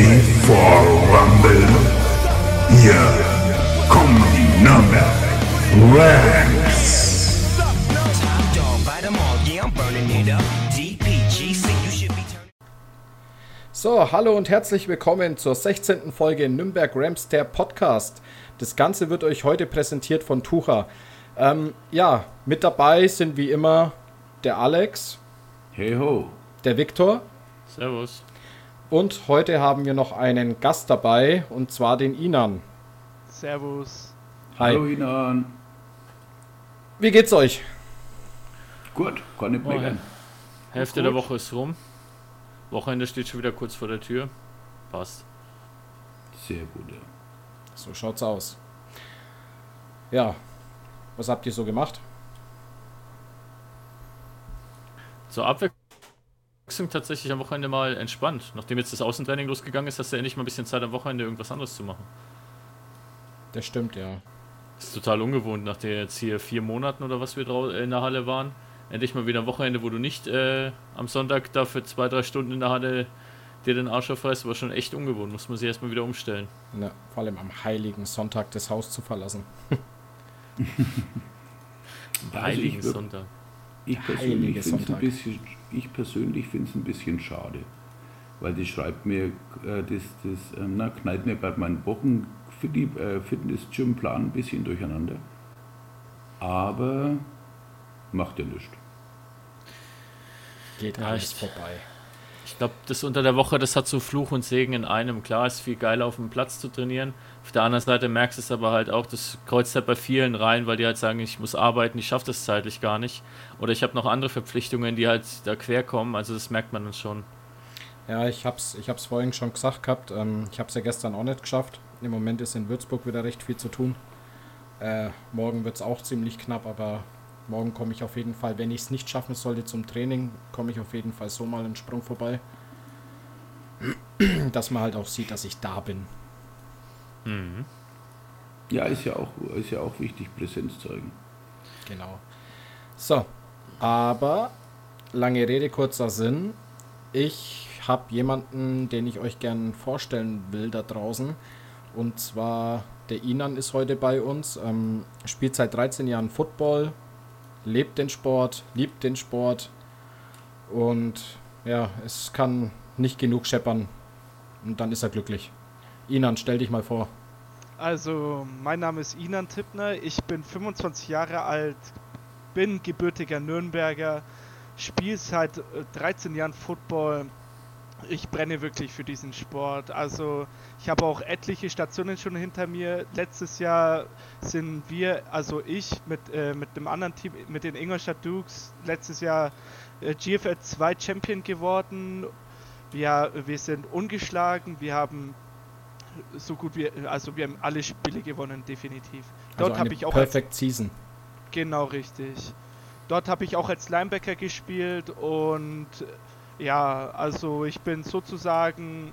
ready for Rumble? Hier kommen die Nürnberg Rams. So, hallo und herzlich willkommen zur 16. Folge Nürnberg Rams, der Podcast. Das Ganze wird euch heute präsentiert von Tucha. Ähm, ja, mit dabei sind wie immer der Alex, Hey ho. der Viktor Servus. Und heute haben wir noch einen Gast dabei und zwar den Inan. Servus. Hi. Hallo Inan. Wie geht's euch? Gut, kann nicht Oh, meckern. Hälfte der Woche ist rum. Wochenende steht schon wieder kurz vor der Tür. Passt. Sehr gut, ja. So schaut's aus. Ja, was habt ihr so gemacht? Zur Abwechslung tatsächlich am Wochenende mal entspannt. Nachdem jetzt das Außentraining losgegangen ist, hast du endlich mal ein bisschen Zeit am Wochenende irgendwas anderes zu machen. Das stimmt, ja. ist total ungewohnt, nach den jetzt hier vier Monaten oder was wir drau- äh, in der Halle waren. Endlich mal wieder ein Wochenende, wo du nicht äh, am Sonntag da für zwei, drei Stunden in der Halle dir den Arsch aufreißt, war schon echt ungewohnt. Muss man sich erstmal wieder umstellen. ja. Vor allem am heiligen Sonntag das Haus zu verlassen. Also Heiligen ich würd- Sonntag. Ich persönlich finde es ein Sonntag. bisschen, ich persönlich finde es ein bisschen schade, weil die schreibt mir, äh, das, das ähm, na, knallt mir gerade meinen Wochen für die äh, Fitness-Gym-Plan ein bisschen durcheinander. Aber macht ja nichts. Geht Ja, alles vorbei. Ich glaube, das unter der Woche, das hat so Fluch und Segen in einem. Klar, ist viel geiler auf dem Platz zu trainieren. Auf der anderen Seite merkst du es aber halt auch, das kreuzt halt bei vielen rein, weil die halt sagen, ich muss arbeiten, ich schaffe das zeitlich gar nicht. Oder ich habe noch andere Verpflichtungen, die halt da quer kommen. Also das merkt man dann schon. Ja, ich hab's, ich hab's vorhin schon gesagt gehabt. Ähm, ich hab's ja gestern auch nicht geschafft. Im Moment ist in Würzburg wieder recht viel zu tun. Äh, morgen wird's auch ziemlich knapp, aber morgen komme ich auf jeden Fall, wenn ich es nicht schaffen sollte zum Training, komme ich auf jeden Fall so mal einen Sprung vorbei. Dass man halt auch sieht, dass ich da bin. Mhm. Ja, ist ja auch, ist ja auch wichtig, Präsenz zeigen. Genau. So, aber lange Rede, kurzer Sinn. Ich habe jemanden, den ich euch gern vorstellen will da draußen. Und zwar der Inan ist heute bei uns. Ähm, spielt seit 13 Jahren Football, lebt den Sport, liebt den Sport. Und ja, es kann nicht genug scheppern. Und dann ist er glücklich. Inan, stell dich mal vor. Also, mein Name ist Inan Tippner, ich bin 25 Jahre alt, bin gebürtiger Nürnberger, spiele seit äh, 13 Jahren Football. Ich brenne wirklich für diesen Sport. Also, ich habe auch etliche Stationen schon hinter mir. Letztes Jahr sind wir, also ich mit, äh, mit dem anderen Team, mit den Ingolstadt Dukes, letztes Jahr äh, GFL 2 Champion geworden. Wir, wir sind ungeschlagen, wir haben so gut wie, also wir haben alle Spiele gewonnen, definitiv. Dort Also habe ich auch als, Perfect Season. genau richtig. Dort habe ich auch als Linebacker gespielt und ja, also ich bin sozusagen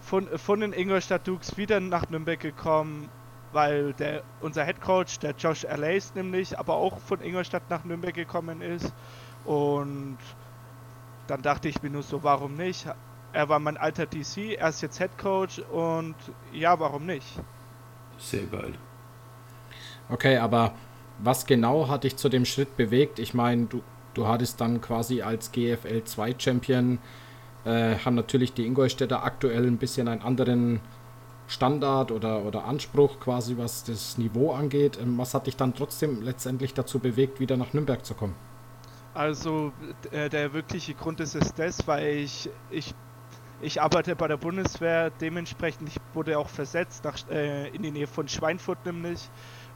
von, von den Ingolstadt Dukes wieder nach Nürnberg gekommen, weil der, unser Head Coach, der Josh Allace nämlich, aber auch von Ingolstadt nach Nürnberg gekommen ist und dann dachte ich mir nur so, warum nicht? Er war mein alter DC, er ist jetzt Head Coach und ja, warum nicht? Sehr geil. Okay, aber was genau hat dich zu dem Schritt bewegt? Ich meine, du, du hattest dann quasi als GFL 2 Champion, äh, haben natürlich die Ingolstädter aktuell ein bisschen einen anderen Standard oder, oder Anspruch quasi, was das Niveau angeht. Ähm, was hat dich dann trotzdem letztendlich dazu bewegt, wieder nach Nürnberg zu kommen? Also äh, der wirkliche Grund ist es das, weil ich, ich, ich arbeite bei der Bundeswehr, dementsprechend ich wurde auch versetzt nach, äh, in die Nähe von Schweinfurt nämlich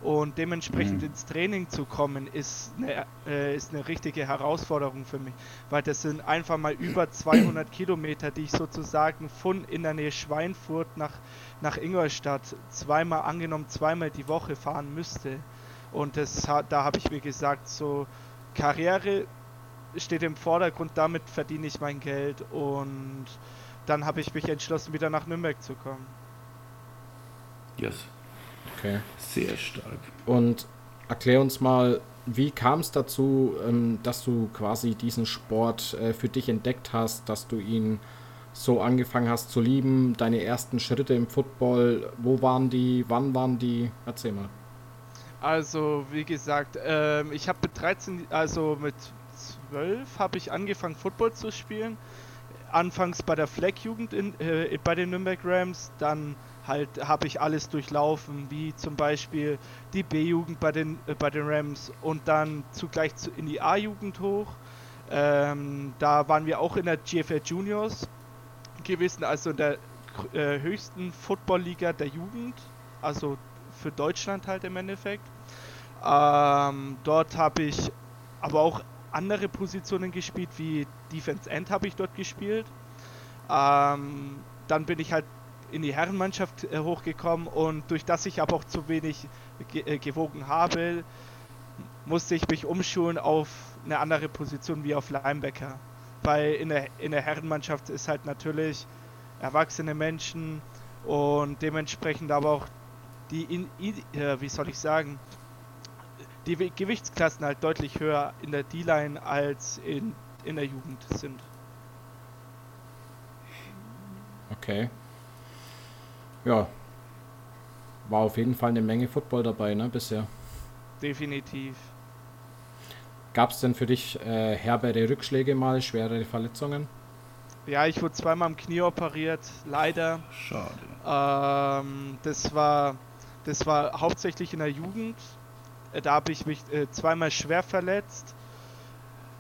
und dementsprechend Mhm. ins Training zu kommen ist eine, äh, ist eine richtige Herausforderung für mich, weil das sind einfach mal über 200 Kilometer, die ich sozusagen von in der Nähe Schweinfurt nach, nach Ingolstadt zweimal angenommen, zweimal die Woche fahren müsste und das, hat- da habe ich mir gesagt, so Karriere steht im Vordergrund, damit verdiene ich mein Geld und dann habe ich mich entschlossen, wieder nach Nürnberg zu kommen. Yes. Okay. Sehr stark. Und erklär uns mal, wie kam es dazu, ähm, dass du quasi diesen Sport äh, für dich entdeckt hast, dass du ihn so angefangen hast zu lieben, deine ersten Schritte im Football, wo waren die, wann waren die? Erzähl mal. Also, wie gesagt, ähm, ich habe mit 13, also mit 12 habe ich angefangen Football zu spielen. Anfangs bei der Fleck-Jugend äh, bei den Nürnberg Rams, dann halt habe ich alles durchlaufen, wie zum Beispiel die B-Jugend bei den, äh, bei den Rams und dann zugleich zu, in die A-Jugend hoch. Ähm, da waren wir auch in der GFL Juniors gewesen, also in der äh, höchsten Football-Liga der Jugend, also für Deutschland halt im Endeffekt. Ähm, dort habe ich aber auch andere Positionen gespielt, wie Defense End habe ich dort gespielt. Ähm, dann bin ich halt in die Herrenmannschaft äh, hochgekommen und durch das ich aber auch zu wenig ge äh, gewogen habe, musste ich mich umschulen auf eine andere Position wie auf Linebacker. Weil in der, in der Herrenmannschaft ist halt natürlich erwachsene Menschen und dementsprechend aber auch die, in, äh, wie soll ich sagen, die Gewichtsklassen halt deutlich höher in der D-Line als in, in der Jugend sind. Okay. Ja. War auf jeden Fall eine Menge Football dabei, ne, bisher. Definitiv. Gab es denn für dich äh, herbere Rückschläge mal, schwerere Verletzungen? Ja, ich wurde zweimal am Knie operiert, leider. Schade. Ähm, das war das war hauptsächlich in der Jugend. Äh, da habe ich mich äh, zweimal schwer verletzt,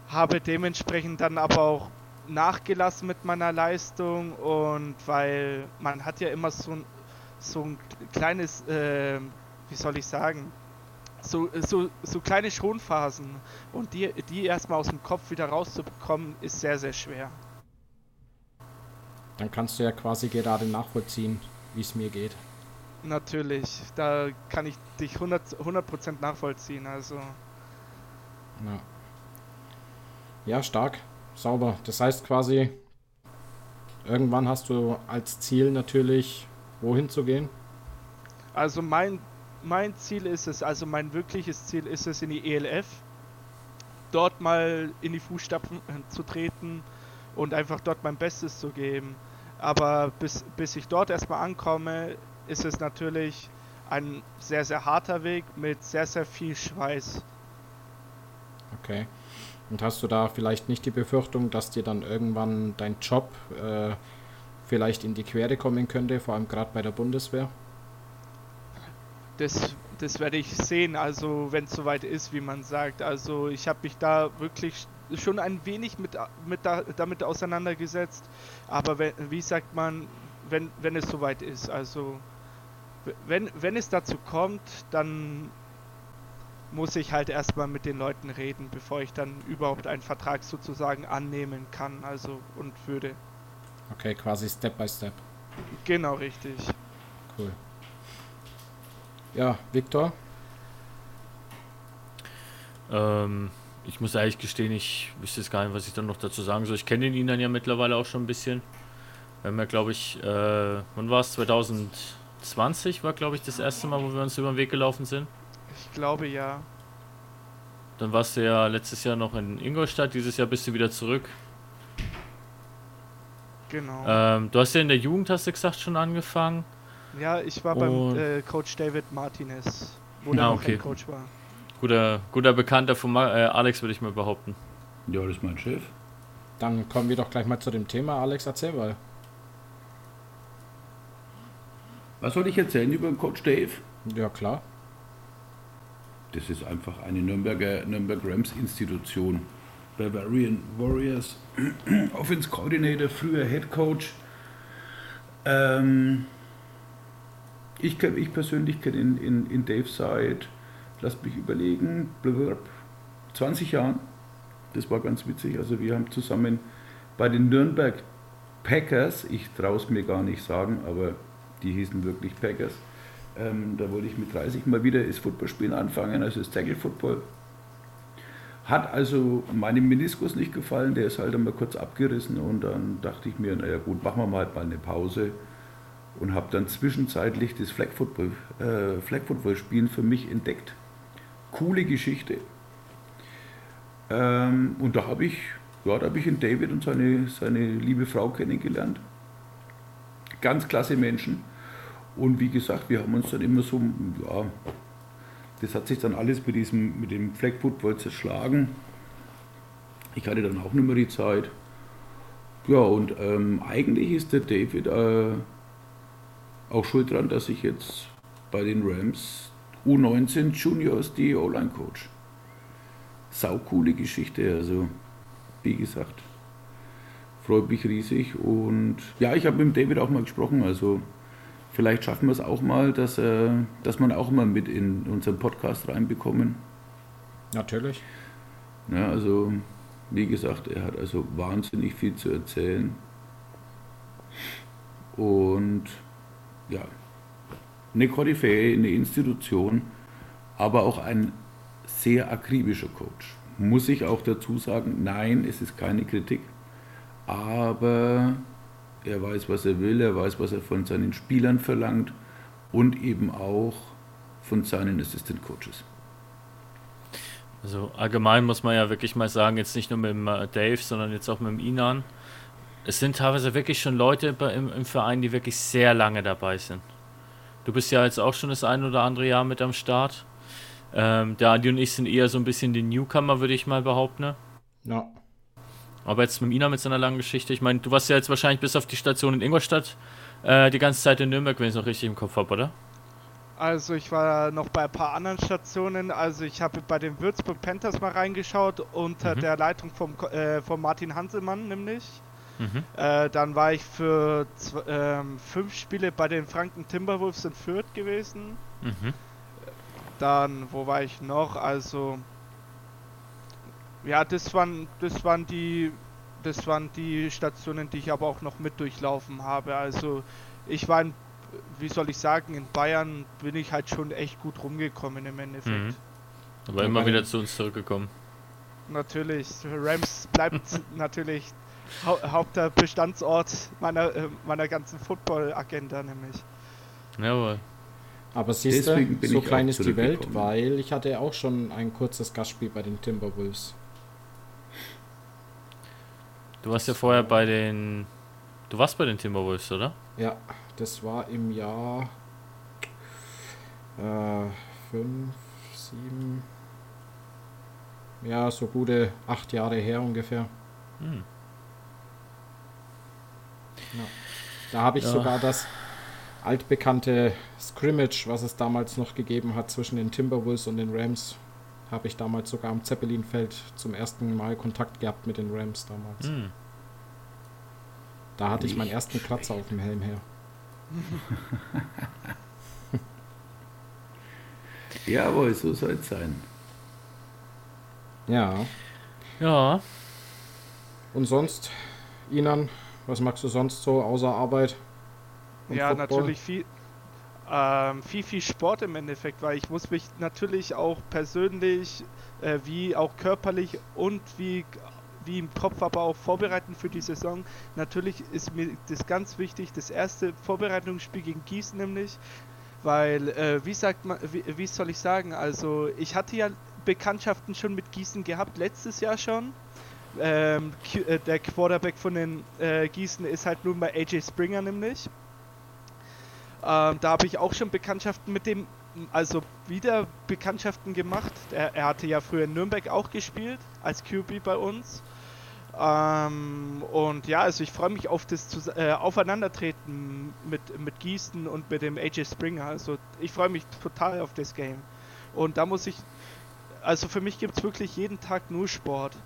habe dementsprechend dann aber auch nachgelassen mit meiner Leistung und weil man hat ja immer so ein, so ein kleines, äh, wie soll ich sagen, so, so, so kleine Schonphasen und die, die erstmal aus dem Kopf wieder rauszubekommen, ist sehr, sehr schwer. Dann kannst du ja quasi gerade nachvollziehen, wie es mir geht. Natürlich, da kann ich dich 100%, 100 nachvollziehen, also. Ja. ja, stark, sauber. Das heißt quasi, irgendwann hast du als Ziel natürlich, wohin zu gehen? Also mein, mein Ziel ist es, also mein wirkliches Ziel ist es, in die ELF dort mal in die Fußstapfen zu treten und einfach dort mein Bestes zu geben. Aber bis, bis ich dort erstmal ankomme, ist es natürlich ein sehr, sehr harter Weg mit sehr, sehr viel Schweiß. Okay. Und hast du da vielleicht nicht die Befürchtung, dass dir dann irgendwann dein Job äh, vielleicht in die Quere kommen könnte, vor allem gerade bei der Bundeswehr? Das, das werde ich sehen, also wenn es soweit ist, wie man sagt. Also ich habe mich da wirklich schon ein wenig mit, mit da, damit auseinandergesetzt, aber wenn, wie sagt man, wenn, wenn es soweit ist, also wenn, wenn es dazu kommt, dann muss ich halt erstmal mit den Leuten reden, bevor ich dann überhaupt einen Vertrag sozusagen annehmen kann, also und würde. Okay, quasi Step by Step. Genau, richtig. Cool. Ja, Viktor? Ähm, ich muss ehrlich gestehen, ich wüsste jetzt gar nicht, was ich dann noch dazu sagen soll. Ich kenne ihn dann ja mittlerweile auch schon ein bisschen. Wir haben ja, glaube ich, äh, wann war es? 2020 war, glaube ich, das erste Mal, wo wir uns über den Weg gelaufen sind. Ich glaube ja. Dann warst du ja letztes Jahr noch in Ingolstadt, dieses Jahr bist du wieder zurück. Genau. Ähm, du hast ja in der Jugend, hast du gesagt, schon angefangen. Ja, ich war Und- beim äh, Coach David Martinez, wo Ah, der noch okay. Coach war. Guter, guter Bekannter von Ma äh, Alex, würde ich mal behaupten. Ja, das ist mein Chef. Dann kommen wir doch gleich mal zu dem Thema. Alex, erzähl mal. Was soll ich erzählen über den Coach Dave? Ja, klar. Das ist einfach eine Nürnberger Nürnberg Rams Institution. Bavarian Warriors, Offense Coordinator, früher Head Coach. Ähm, ich, ich persönlich kenne ihn in, in Dave seit, lasst mich überlegen, blablabla, 20 Jahren. Das war ganz witzig. Also wir haben zusammen bei den Nürnberg Packers, ich traue es mir gar nicht sagen, aber die hießen wirklich Packers, ähm, da wollte ich mit 30 mal wieder das Footballspielen anfangen, also das Tackle Football. Hat also meinem Meniskus nicht gefallen, der ist halt einmal kurz abgerissen und dann dachte ich mir, naja gut, machen wir mal halt mal eine Pause und habe dann zwischenzeitlich das Flag Football, äh, Flag Football Spielen für mich entdeckt. Coole Geschichte. Ähm, und da habe ich ja, da habe ich in David und seine, seine liebe Frau kennengelernt. Ganz klasse Menschen. Und wie gesagt, wir haben uns dann immer so, ja, das hat sich dann alles mit, diesem, mit dem Flag Football zerschlagen. Ich hatte dann auch nicht mehr die Zeit. Ja, und ähm, eigentlich ist der David äh, auch schuld dran, dass ich jetzt bei den Rams U19 Juniors die O-Line Coach. Saukoole Geschichte, also wie gesagt, freut mich riesig und ja, ich habe mit David auch mal gesprochen, also vielleicht schaffen wir es auch mal, dass, äh, dass man auch mal mit in unseren Podcast reinbekommen. Natürlich. Ja, also wie gesagt, er hat also wahnsinnig viel zu erzählen. Und ja, eine Koryphäe, eine Institution, aber auch ein sehr akribischer Coach. Muss ich auch dazu sagen, nein, es ist keine Kritik, aber er weiß, was er will, er weiß, was er von seinen Spielern verlangt und eben auch von seinen Assistant Coaches. Also allgemein muss man ja wirklich mal sagen, jetzt nicht nur mit dem äh, Dave, sondern jetzt auch mit dem Inan. Es sind teilweise wirklich schon Leute im, im Verein, die wirklich sehr lange dabei sind. Du bist ja jetzt auch schon das ein oder andere Jahr mit am Start. Ähm, der Adi und ich sind eher so ein bisschen die Newcomer, würde ich mal behaupten. Ne? Ja. Aber jetzt mit Ina mit seiner langen Geschichte, ich meine, du warst ja jetzt wahrscheinlich bis auf die Station in Ingolstadt äh, die ganze Zeit in Nürnberg, wenn ich es noch richtig im Kopf habe, oder? Also ich war noch bei ein paar anderen Stationen. Also ich habe bei den Würzburg Panthers mal reingeschaut unter mhm. der Leitung vom, äh, von Martin Hanselmann nämlich. Mhm. Äh, dann war ich für ähm, fünf Spiele bei den Franken Timberwolves in Fürth gewesen. Mhm. Dann, wo war ich noch? Also ja, das waren, das waren die, das waren die Stationen, die ich aber auch noch mit durchlaufen habe. Also ich war in wie soll ich sagen, in Bayern bin ich halt schon echt gut rumgekommen im Endeffekt. Mhm. Aber immer wieder zu uns zurückgekommen. Natürlich, Rams bleibt natürlich hau Hauptbestandsort meiner, äh, meiner ganzen Football-Agenda nämlich. Jawohl. Aber siehst du, so klein ist die Welt, weil ich hatte auch schon ein kurzes Gastspiel bei den Timberwolves. Du warst ja vorher bei den... Du warst bei den Timberwolves, oder? Ja, das war im Jahr 5, 7, ja, so gute acht Jahre her ungefähr. Hm. Ja. Da habe ich ja. sogar das altbekannte Scrimmage, was es damals noch gegeben hat zwischen den Timberwolves und den Rams, habe ich damals sogar am Zeppelinfeld zum ersten Mal Kontakt gehabt mit den Rams damals. Hm. Da hatte ich meinen ersten Kratzer auf dem Helm her. Jawohl, so soll es sein. Ja. Ja. Und sonst, Inan, was magst du sonst so außer Arbeit? Ja, Football? natürlich viel, ähm, viel, viel Sport im Endeffekt, weil ich muss mich natürlich auch persönlich äh, wie auch körperlich und wie wie im Kopf aber auch vorbereiten für die Saison. Natürlich ist mir das ganz wichtig, das erste Vorbereitungsspiel gegen Gießen nämlich, weil, äh, wie sagt man, wie, wie soll ich sagen, also ich hatte ja Bekanntschaften schon mit Gießen gehabt, letztes Jahr schon. Ähm, äh, der Quarterback von den äh, Gießen ist halt nun mal AJ Springer nämlich. Ähm, da habe ich auch schon Bekanntschaften mit dem, also wieder Bekanntschaften gemacht. Er, er, hatte ja früher in Nürnberg auch gespielt, als QB bei uns. Ähm, und ja, also ich freue mich auf das äh, Aufeinandertreten mit, mit Gießen und mit dem AJ Springer. Also ich freue mich total auf das Game. Und da muss ich, also für mich gibt es wirklich jeden Tag nur Sport.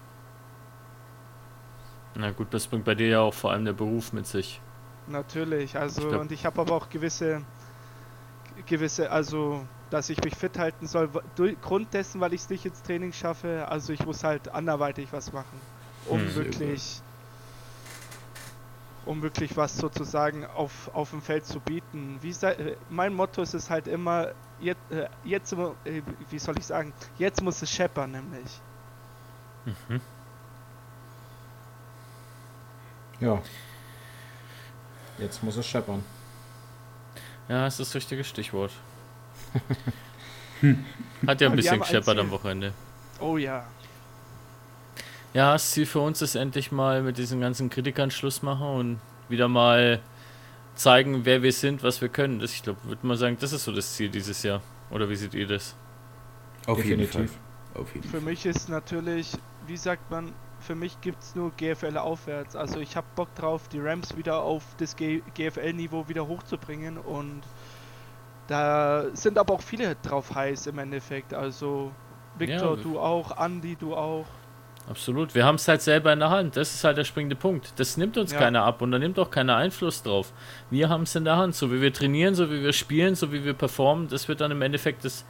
Na gut, das bringt bei dir ja auch vor allem der Beruf mit sich. Natürlich, also ich und ich habe aber auch gewisse, gewisse, also dass ich mich fit halten soll, durch, Grund dessen, weil ich es nicht ins Training schaffe, also ich muss halt anderweitig was machen um hm. wirklich um wirklich was sozusagen auf, auf dem Feld zu bieten. Wie äh, mein Motto ist es halt immer, jetzt, äh, jetzt äh, wie soll ich sagen, jetzt muss es scheppern nämlich. Mhm. Ja. Jetzt muss es scheppern. Ja, ist das richtige Stichwort. Hat ja ein bisschen gescheppert am Wochenende. Oh ja. Ja, das Ziel für uns ist endlich mal mit diesen ganzen Kritikern Schluss machen und wieder mal zeigen, wer wir sind, was wir können. Das, ich glaube, würde mal sagen, das ist so das Ziel dieses Jahr. Oder wie seht ihr das? Auf jeden Definitiv. Fall. Auf jeden Für Fall. mich ist natürlich, wie sagt man, für mich gibt es nur GFL aufwärts. Also ich habe Bock drauf, die Rams wieder auf das GFL-Niveau wieder hochzubringen und da sind aber auch viele drauf heiß im Endeffekt. Also Victor, Ja. du auch, Andy, du auch. Absolut. Wir haben es halt selber in der Hand. Das ist halt der springende Punkt. Das nimmt uns Ja. keiner ab und da nimmt auch keiner Einfluss drauf. Wir haben es in der Hand. So wie wir trainieren, so wie wir spielen, so wie wir performen, das wird dann im Endeffekt das,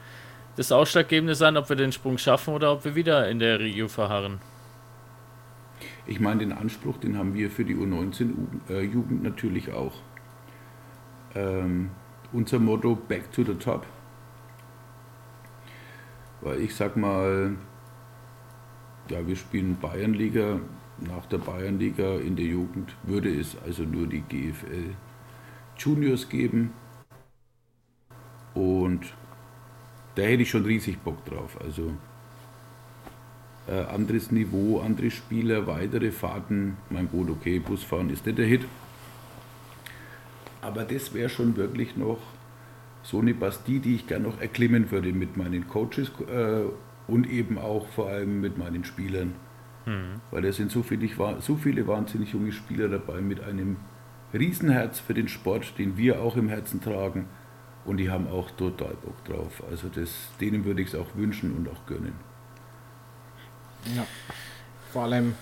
das Ausschlaggebende sein, ob wir den Sprung schaffen oder ob wir wieder in der Regio verharren. Ich meine, den Anspruch, den haben wir für die U19-Jugend natürlich auch. Ähm, unser Motto Back to the Top. Weil ich sag mal, ja, wir spielen Bayernliga. Nach der Bayernliga in der Jugend würde es also nur die GFL Juniors geben. Und da hätte ich schon riesig Bock drauf. Also äh, anderes Niveau, andere Spieler, weitere Fahrten. Mein gut, okay, Busfahren ist nicht der Hit. Aber das wäre schon wirklich noch so eine Bastille, die ich gerne noch erklimmen würde mit meinen Coaches äh, und eben auch vor allem mit meinen Spielern. Weil da sind so viele, so viele wahnsinnig junge Spieler dabei mit einem Riesenherz für den Sport, den wir auch im Herzen tragen. Und die haben auch total Bock drauf. Also das, denen würde ich es auch wünschen und auch gönnen. Ja. Vor allem,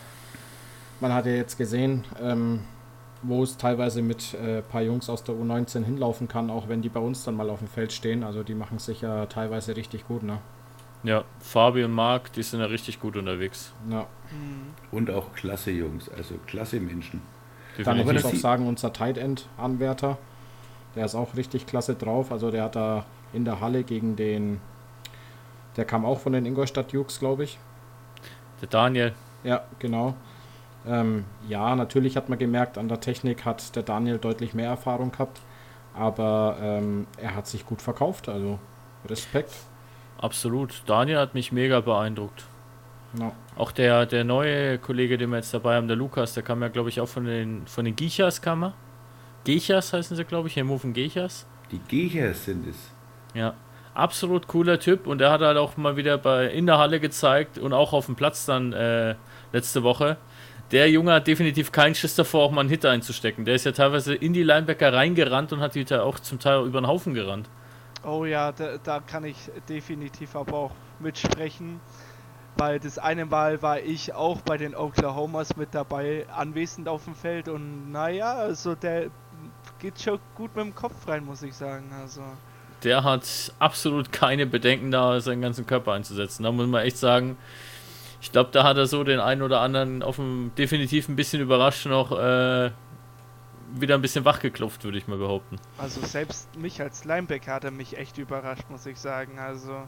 man hat ja jetzt gesehen, ähm, wo es teilweise mit ein äh, paar Jungs aus der U19 hinlaufen kann, auch wenn die bei uns dann mal auf dem Feld stehen. Also die machen sich ja teilweise richtig gut, ne? Ja, Fabi und Marc, die sind ja richtig gut unterwegs. Ja. Hm. Und auch klasse Jungs, also klasse Menschen. Dann muss ich auch sagen, unser Tight End Anwärter, der ist auch richtig klasse drauf. Also der hat da in der Halle gegen den, der kam auch von den Ingolstadt Jukes, glaube ich. Der Daniel, Ja, genau. Ähm, ja, natürlich hat man gemerkt, an der Technik hat der Daniel deutlich mehr Erfahrung gehabt, aber ähm, er hat sich gut verkauft, also Respekt. absolut. Daniel hat mich mega beeindruckt. Ja, Auch der, der neue Kollege, den wir jetzt dabei haben, der Lukas, der kam ja, glaube ich, auch von den, von den Gichas, kam er. Gechas heißen sie, glaube ich, Hemofen Gechas. Die Gehers sind es. Ja, absolut cooler Typ und er hat halt auch mal wieder bei in der Halle gezeigt und auch auf dem Platz dann äh, letzte Woche. Der Junge hat definitiv keinen Schiss davor, auch mal einen Hit einzustecken. Der ist ja teilweise in die Linebacker reingerannt und hat die da auch zum Teil über den Haufen gerannt. Oh ja, da, da kann ich definitiv aber auch mitsprechen. Weil das eine Mal war ich auch bei den Oklahomas mit dabei, anwesend auf dem Feld und naja, also der geht schon gut mit dem Kopf rein, muss ich sagen. Also. Der hat absolut keine Bedenken da, seinen ganzen Körper einzusetzen. Da muss man echt sagen, ich glaube, da hat er so den einen oder anderen auf dem definitiv ein bisschen überrascht noch äh, wieder ein bisschen wachgeklopft, würde ich mal behaupten. Also selbst mich als Linebacker hat er mich echt überrascht, muss ich sagen. Also,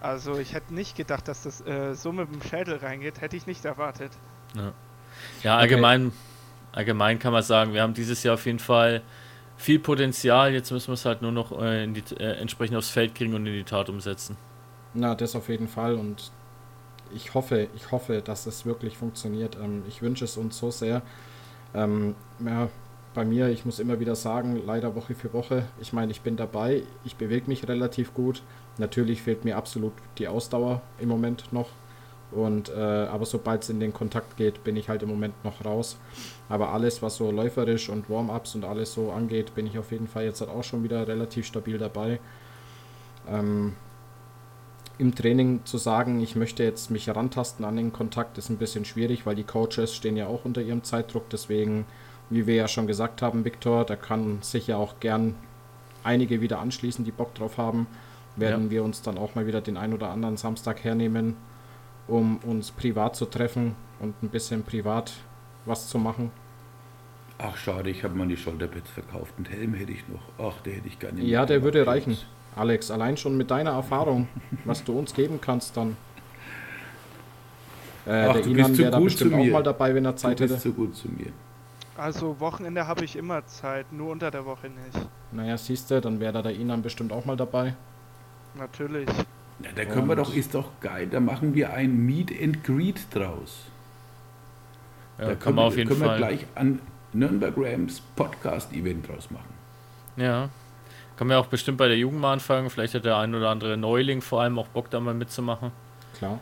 also ich hätte nicht gedacht, dass das äh, so mit dem Schädel reingeht. Hätte ich nicht erwartet. Ja, allgemein, allgemein kann man sagen, wir haben dieses Jahr auf jeden Fall viel Potenzial. Jetzt müssen wir es halt nur noch äh, die, äh, entsprechend aufs Feld kriegen und in die Tat umsetzen. na, das auf jeden Fall und ich hoffe, ich hoffe, dass es wirklich funktioniert. Ähm, ich wünsche es uns so sehr. Ähm, ja, bei mir, ich muss immer wieder sagen, leider Woche für Woche. Ich meine, ich bin dabei, ich bewege mich relativ gut. Natürlich fehlt mir absolut die Ausdauer im Moment noch. Und äh, aber sobald es in den Kontakt geht, bin ich halt im Moment noch raus. Aber alles, was so läuferisch und Warm-ups und alles so angeht, bin ich auf jeden Fall jetzt halt auch schon wieder relativ stabil dabei. Ähm, Im Training zu sagen, ich möchte jetzt mich herantasten an den Kontakt, ist ein bisschen schwierig, weil die Coaches stehen ja auch unter ihrem Zeitdruck. Deswegen, wie wir ja schon gesagt haben, Viktor, da kann sich ja auch gern einige wieder anschließen, die Bock drauf haben. Werden Ja. wir uns dann auch mal wieder den ein oder anderen Samstag hernehmen, um uns privat zu treffen und ein bisschen privat was zu machen. Ach schade, ich habe meine Schulterpads verkauft. Einen Helm hätte ich noch. Ach, der hätte ich gerne. Ja, der würde reichen. Alex, allein schon mit deiner Erfahrung, was du uns geben kannst, dann. Äh, Ach, der du Inan bist zu wäre da gut bestimmt zu auch mir. mal dabei, wenn er Du Zeit bist hätte. so gut zu mir. Also Wochenende habe ich immer Zeit, nur unter der Woche nicht. Naja, siehst du, dann wäre da der Inan bestimmt auch mal dabei. Natürlich. Ja, da können wir Und- doch, ist doch geil. Da machen wir ein Meet and Greet draus. Ja, da können, wir, auf jeden können wir Fall. gleich an Nürnberg Rams Podcast-Event draus machen. Ja. Kann man auch bestimmt bei der Jugend mal anfangen. Vielleicht hat der ein oder andere Neuling vor allem auch Bock, da mal mitzumachen. Klar.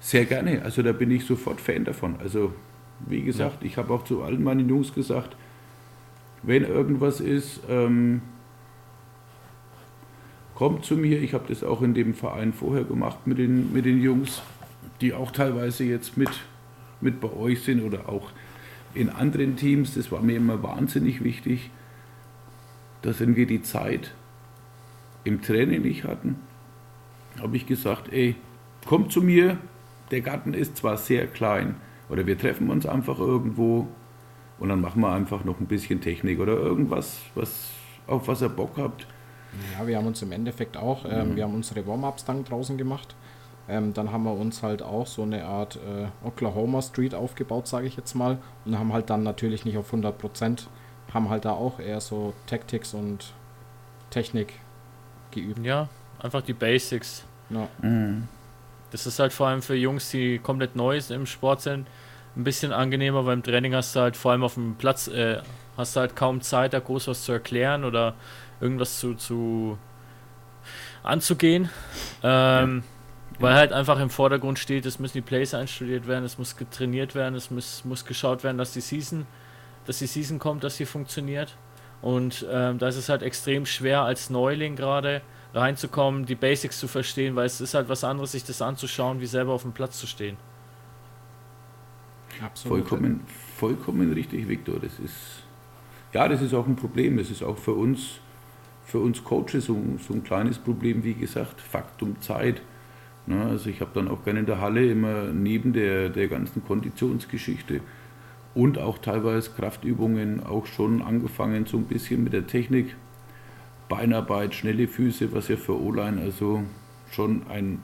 Sehr gerne, also da bin ich sofort Fan davon. Also wie gesagt, ich habe auch zu allen meinen Jungs gesagt, wenn irgendwas ist, ähm, kommt zu mir. Ich habe das auch in dem Verein vorher gemacht mit den, mit den Jungs, die auch teilweise jetzt mit, mit bei euch sind oder auch in anderen Teams. Das war mir immer wahnsinnig wichtig, dass wenn wir die Zeit im Training nicht hatten, habe ich gesagt, ey, kommt zu mir, der Garten ist zwar sehr klein, oder wir treffen uns einfach irgendwo und dann machen wir einfach noch ein bisschen Technik oder irgendwas, was, auf was ihr Bock habt. Ja, wir haben uns im Endeffekt auch, ähm, wir haben unsere Warm-Ups dann draußen gemacht. Ähm, dann haben wir uns halt auch so eine Art äh, Oklahoma Street aufgebaut, sage ich jetzt mal. Und haben halt dann natürlich nicht auf 100%, haben halt da auch eher so Tactics und Technik geübt. Ja, einfach die Basics. Ja. Das ist halt vor allem für Jungs, die komplett neu im Sport sind, ein bisschen angenehmer, weil im Training hast du halt vor allem auf dem Platz, äh, hast du halt kaum Zeit, da groß was zu erklären oder irgendwas zu, zu anzugehen. Ähm, Weil halt einfach im Vordergrund steht, es müssen die Plays einstudiert werden, es muss getrainiert werden, es muss, muss geschaut werden, dass die Season, dass die Season kommt, dass sie funktioniert. Und ähm, da ist es halt extrem schwer als Neuling gerade reinzukommen, die Basics zu verstehen, weil es ist halt was anderes, sich das anzuschauen, wie selber auf dem Platz zu stehen. Absolut. Vollkommen, vollkommen richtig, Viktor. Das ist, ja, das ist auch ein Problem. Das ist auch für uns, für uns Coaches so, so ein kleines Problem, wie gesagt, Faktum Zeit. Ne, also ich habe dann auch gerne in der Halle immer neben der, der ganzen Konditionsgeschichte und auch teilweise Kraftübungen auch schon angefangen so ein bisschen mit der Technik. Beinarbeit, schnelle Füße, was ja für O-Line also schon ein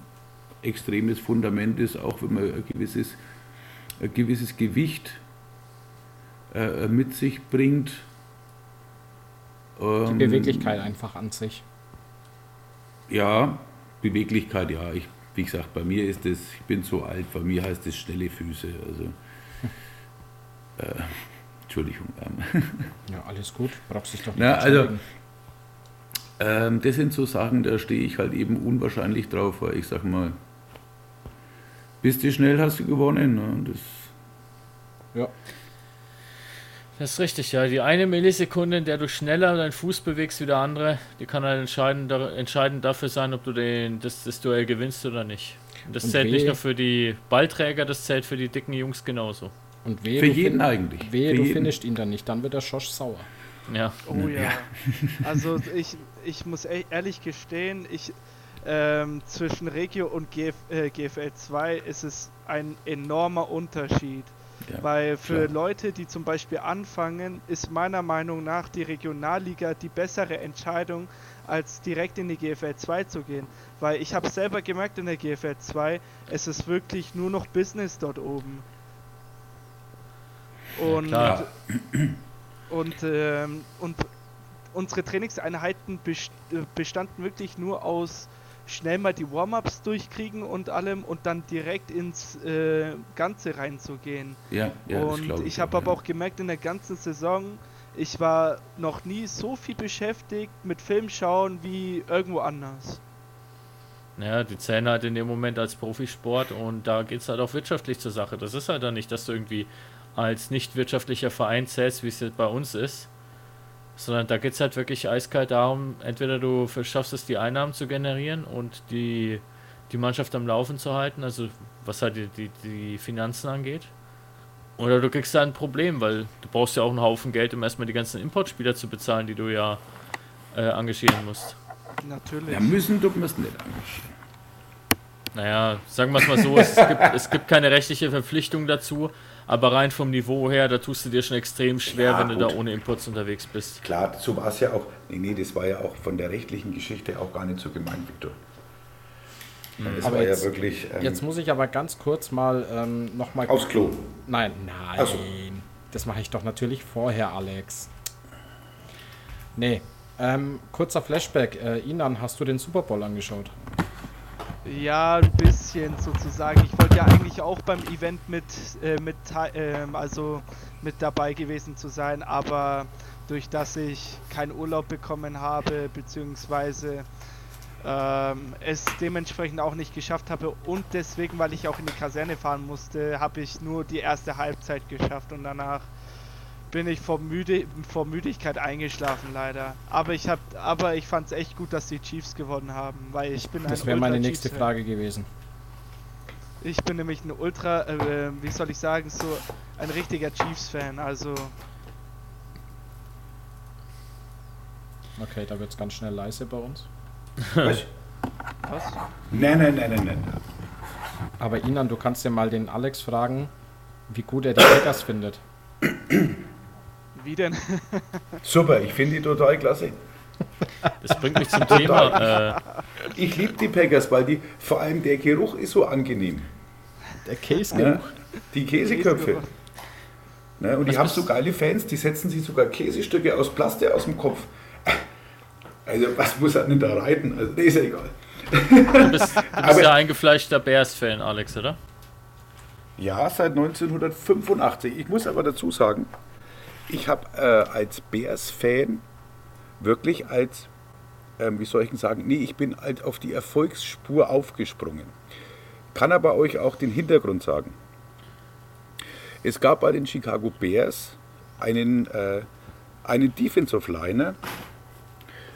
extremes Fundament ist, auch wenn man ein gewisses, ein gewisses Gewicht äh, mit sich bringt. Die Ähm, Beweglichkeit einfach an sich. Ja, Beweglichkeit, ja. Ich, wie gesagt, bei mir ist es, ich bin so alt, bei mir heißt es schnelle Füße. Also, äh, Entschuldigung. Ähm, Ja, alles gut. Brauchst dich doch nicht Na, also- ähm, das sind so Sachen, da stehe ich halt eben unwahrscheinlich drauf, weil ich sag mal, bist du schnell, hast du gewonnen. Ne? Das, Ja, Das ist richtig, ja. Die eine Millisekunde, in der du schneller deinen Fuß bewegst wie der andere, die kann halt entscheidend, entscheidend dafür sein, ob du den, das, das Duell gewinnst oder nicht. Und das Und zählt nicht wehe- nur für die Ballträger, das zählt für die dicken Jungs genauso. und wehe, für du jeden eigentlich. Wehe, für du jeden. finisht ihn dann nicht, dann wird der Schosch sauer. Ja. Oh ja. Also ich, ich muss e ehrlich gestehen, ich ähm, zwischen Regio und GF, äh, GFL 2 ist es ein enormer Unterschied. Ja, Weil für klar. Leute, die zum Beispiel anfangen, ist meiner Meinung nach die Regionalliga die bessere Entscheidung, als direkt in die GFL 2 zu gehen. Weil ich habe selber gemerkt in der GFL 2, es ist wirklich nur noch Business dort oben. Und, klar. und, ähm, und unsere Trainingseinheiten äh, bestanden wirklich nur aus schnell mal die Warm-ups durchkriegen und allem und dann direkt ins äh, Ganze reinzugehen. Ja, ja, und glaub ich habe aber ja. auch gemerkt in der ganzen Saison, ich war noch nie so viel beschäftigt mit Film schauen wie irgendwo anders. Ja, die zählen halt in dem Moment als Profisport und da geht es halt auch wirtschaftlich zur Sache. Das ist halt dann nicht, dass du irgendwie als nicht wirtschaftlicher Verein zählst, wie es jetzt bei uns ist, sondern da geht es halt wirklich eiskalt darum, entweder du schaffst es, die Einnahmen zu generieren und die, die Mannschaft am Laufen zu halten, also was halt die, die, die Finanzen angeht, oder du kriegst da ein Problem, weil du brauchst ja auch einen Haufen Geld, um erstmal die ganzen Importspieler zu bezahlen, die du ja äh, engagieren musst. Natürlich. Ja, müssen man es nicht engagieren. Naja, sagen wir es mal so, es gibt, es gibt keine rechtliche Verpflichtung dazu, aber rein vom Niveau her, da tust du dir schon extrem schwer, Ja, wenn du da gut. ohne Imports unterwegs bist. Klar, so war es ja auch. Nee, nee, das war ja auch von der rechtlichen Geschichte auch gar nicht so gemeint, Victor. Es Aber war jetzt- ja wirklich ähm, Jetzt muss ich aber ganz kurz mal ähm, nochmal. aufs Klo. Nein, nein. So. Das mache ich doch natürlich vorher, Alex. Nee. Ähm, kurzer Flashback. Äh, Inan, hast du den Super Bowl angeschaut? Ja, ein bisschen sozusagen. Ich wollte ja eigentlich auch beim Event mit, äh, mit, ähm, also mit dabei gewesen zu sein, aber durch das ich keinen Urlaub bekommen habe, beziehungsweise ähm, es dementsprechend auch nicht geschafft habe und deswegen, weil ich auch in die Kaserne fahren musste, habe ich nur die erste Halbzeit geschafft und danach bin ich vor, Müde, vor Müdigkeit eingeschlafen leider. Aber ich hab, aber ich fand es echt gut, dass die Chiefs gewonnen haben, weil ich bin Das wäre meine nächste. Frage gewesen. Ich bin nämlich ein Ultra, äh, wie soll ich sagen, so ein richtiger Chiefs-Fan. Also Okay, da wird es ganz schnell leise bei uns. Was? was? Nein, nein, nein, nein, nein. Aber Inan, du kannst ja mal den Alex fragen, wie gut er die Packers findet. Wie denn? Super, ich finde die total klasse. Das bringt mich zum Thema. Äh, Ich liebe die Packers, weil die, vor allem der Geruch ist so angenehm. Der Case Ne? Die Käseköpfe. Käsegeruch. Ne? Und Was die haben so geile Fans, die setzen sich sogar Käsestücke aus Plaste aus dem Kopf. Also was muss er denn da reiten? Also nee, ist ja egal. du bist, du bist ja eingefleischter Bears-Fan, Alex, oder? Ja, seit 1985. Ich muss aber dazu sagen, ich habe äh, als Bears-Fan wirklich als, ähm, wie soll ich denn sagen, nee, ich bin halt auf die Erfolgsspur aufgesprungen. Kann aber euch auch den Hintergrund sagen. Es gab bei den Chicago Bears einen, äh, einen Defensive Liner,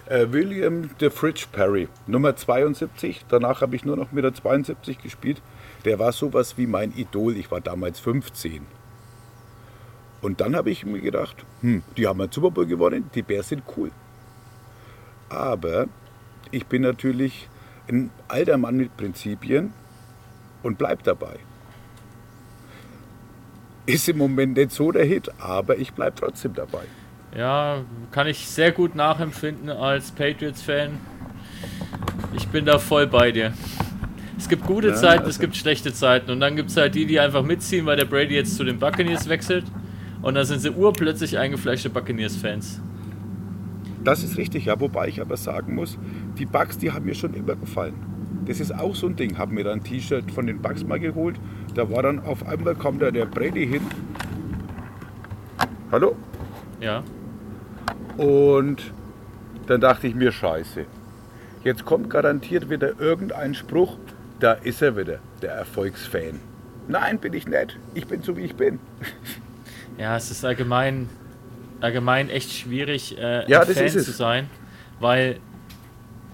äh, William the Fridge Perry, Nummer 72. Danach habe ich nur noch mit der 72 gespielt. Der war sowas wie mein Idol. Ich war damals 15. Und dann habe ich mir gedacht, hm, die haben einen Super Bowl gewonnen, die Bears sind cool. Aber ich bin natürlich ein alter Mann mit Prinzipien und bleib dabei. Ist im Moment nicht so der Hit, aber ich bleib trotzdem dabei. Ja, kann ich sehr gut nachempfinden als Patriots-Fan. Ich bin da voll bei dir. Es gibt gute Ja, Zeiten, es also- gibt schlechte Zeiten. Und dann gibt es halt die, die einfach mitziehen, weil der Brady jetzt zu den Buccaneers wechselt. Und dann sind sie urplötzlich eingefleischte Buccaneers-Fans. Das ist richtig, ja, wobei ich aber sagen muss, die Bugs, die haben mir schon immer gefallen. Das ist auch so ein Ding. Haben mir dann ein T-Shirt von den Bugs mal geholt. Da war dann auf einmal kommt da der Brady hin. Hallo? Ja. Und dann dachte ich mir, scheiße. Jetzt kommt garantiert wieder irgendein Spruch, da ist er wieder, der Erfolgsfan. Nein, bin ich nicht. Ich bin so, wie ich bin. Ja, es ist allgemein, allgemein echt schwierig, äh, Ja, ein das Fan ist es. zu sein, weil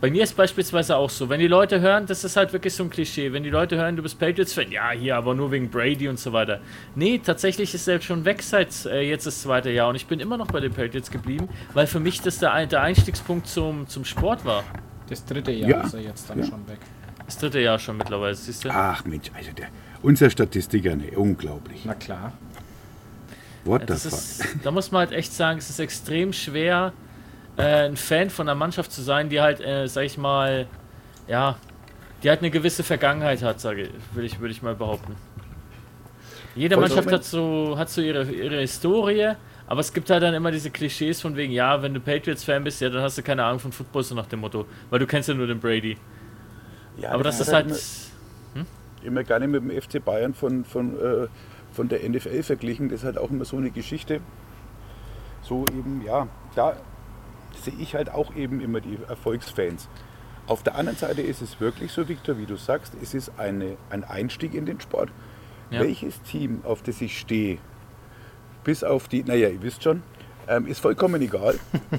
bei mir ist beispielsweise auch so, wenn die Leute hören, das ist halt wirklich so ein Klischee, wenn die Leute hören, du bist Patriots-Fan, ja, hier aber nur wegen Brady und so weiter. Nee, tatsächlich ist er schon weg seit äh, jetzt das zweite Jahr und ich bin immer noch bei den Patriots geblieben, weil für mich das der, Ein- der Einstiegspunkt zum, zum Sport war. Das dritte Jahr Ja. ist er jetzt dann Ja. schon weg. Das dritte Jahr schon mittlerweile, siehst du? Ach Mensch, also der, unser Statistiker, ne, unglaublich. Na klar. What Ja, the fuck? ist, da muss man halt echt sagen, es ist extrem schwer, äh, ein Fan von einer Mannschaft zu sein, die halt, äh, sag ich mal, ja, die halt eine gewisse Vergangenheit hat, sage ich, würde ich, würde ich mal behaupten. Jede. Mannschaft hat so, hat so ihre, ihre Historie, aber es gibt halt dann immer diese Klischees von wegen, ja, wenn du Patriots-Fan bist, ja, dann hast du keine Ahnung von Football, so nach dem Motto, weil du kennst ja nur den Brady. Ja, Aber das ist halt, Immer, immer gerne mit dem FC Bayern von, von, äh, von der NFL verglichen. Das ist halt auch immer so eine Geschichte. So eben, ja, da sehe ich halt auch eben immer die Erfolgsfans. Auf der anderen Seite ist es wirklich so, Victor, wie du sagst, es ist eine, ein Einstieg in den Sport. Ja. Welches Team, auf das ich stehe, bis auf die, naja, ihr wisst schon, ähm, ist vollkommen egal.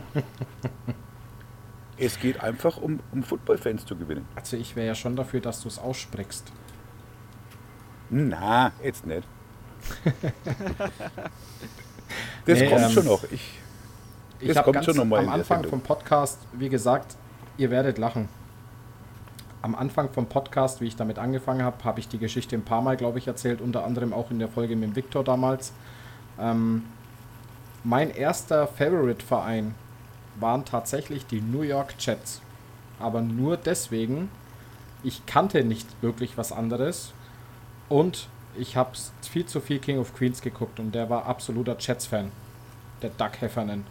es geht einfach um, um Footballfans zu gewinnen. Also ich wäre ja schon dafür, dass du es aussprichst. Na, jetzt nicht. Das Nee, kommt ähm, schon noch. Ich, Ich Das kommt schon noch mal am Anfang vom Podcast, wie gesagt, ihr werdet lachen. Am Anfang vom Podcast, wie ich damit angefangen habe, habe ich die Geschichte ein paar Mal, glaube ich, erzählt, unter anderem auch in der Folge mit dem Victor damals. Ähm, mein erster Favorite-Verein waren tatsächlich die New York Jets. Aber nur deswegen, ich kannte nicht wirklich was anderes und ich habe viel zu viel King of Queens geguckt und der war absoluter Jets-Fan. Der Doug Heffernan.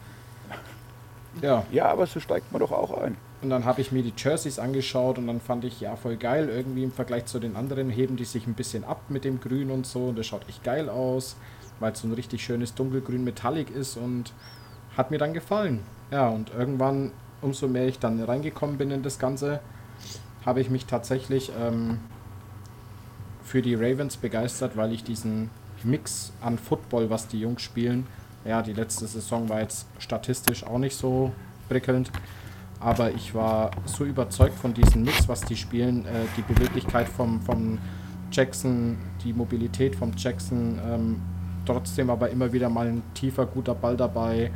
Ja, ja, aber so steigt man doch auch ein. Und dann habe ich mir die Jerseys angeschaut und dann fand ich, ja, voll geil. Irgendwie im Vergleich zu den anderen heben die sich ein bisschen ab mit dem Grün und so. Und das schaut echt geil aus, weil es so ein richtig schönes dunkelgrün Metallic ist und hat mir dann gefallen. Ja, und irgendwann, umso mehr ich dann reingekommen bin in das Ganze, habe ich mich tatsächlich ähm, für die Ravens begeistert, weil ich diesen Mix an Football, was die Jungs spielen, ja, die letzte Saison war jetzt statistisch auch nicht so prickelnd, aber ich war so überzeugt von diesem Mix, was die spielen, äh, die Beweglichkeit vom, vom Jackson, die Mobilität vom Jackson, ähm, trotzdem aber immer wieder mal ein tiefer, guter Ball dabei,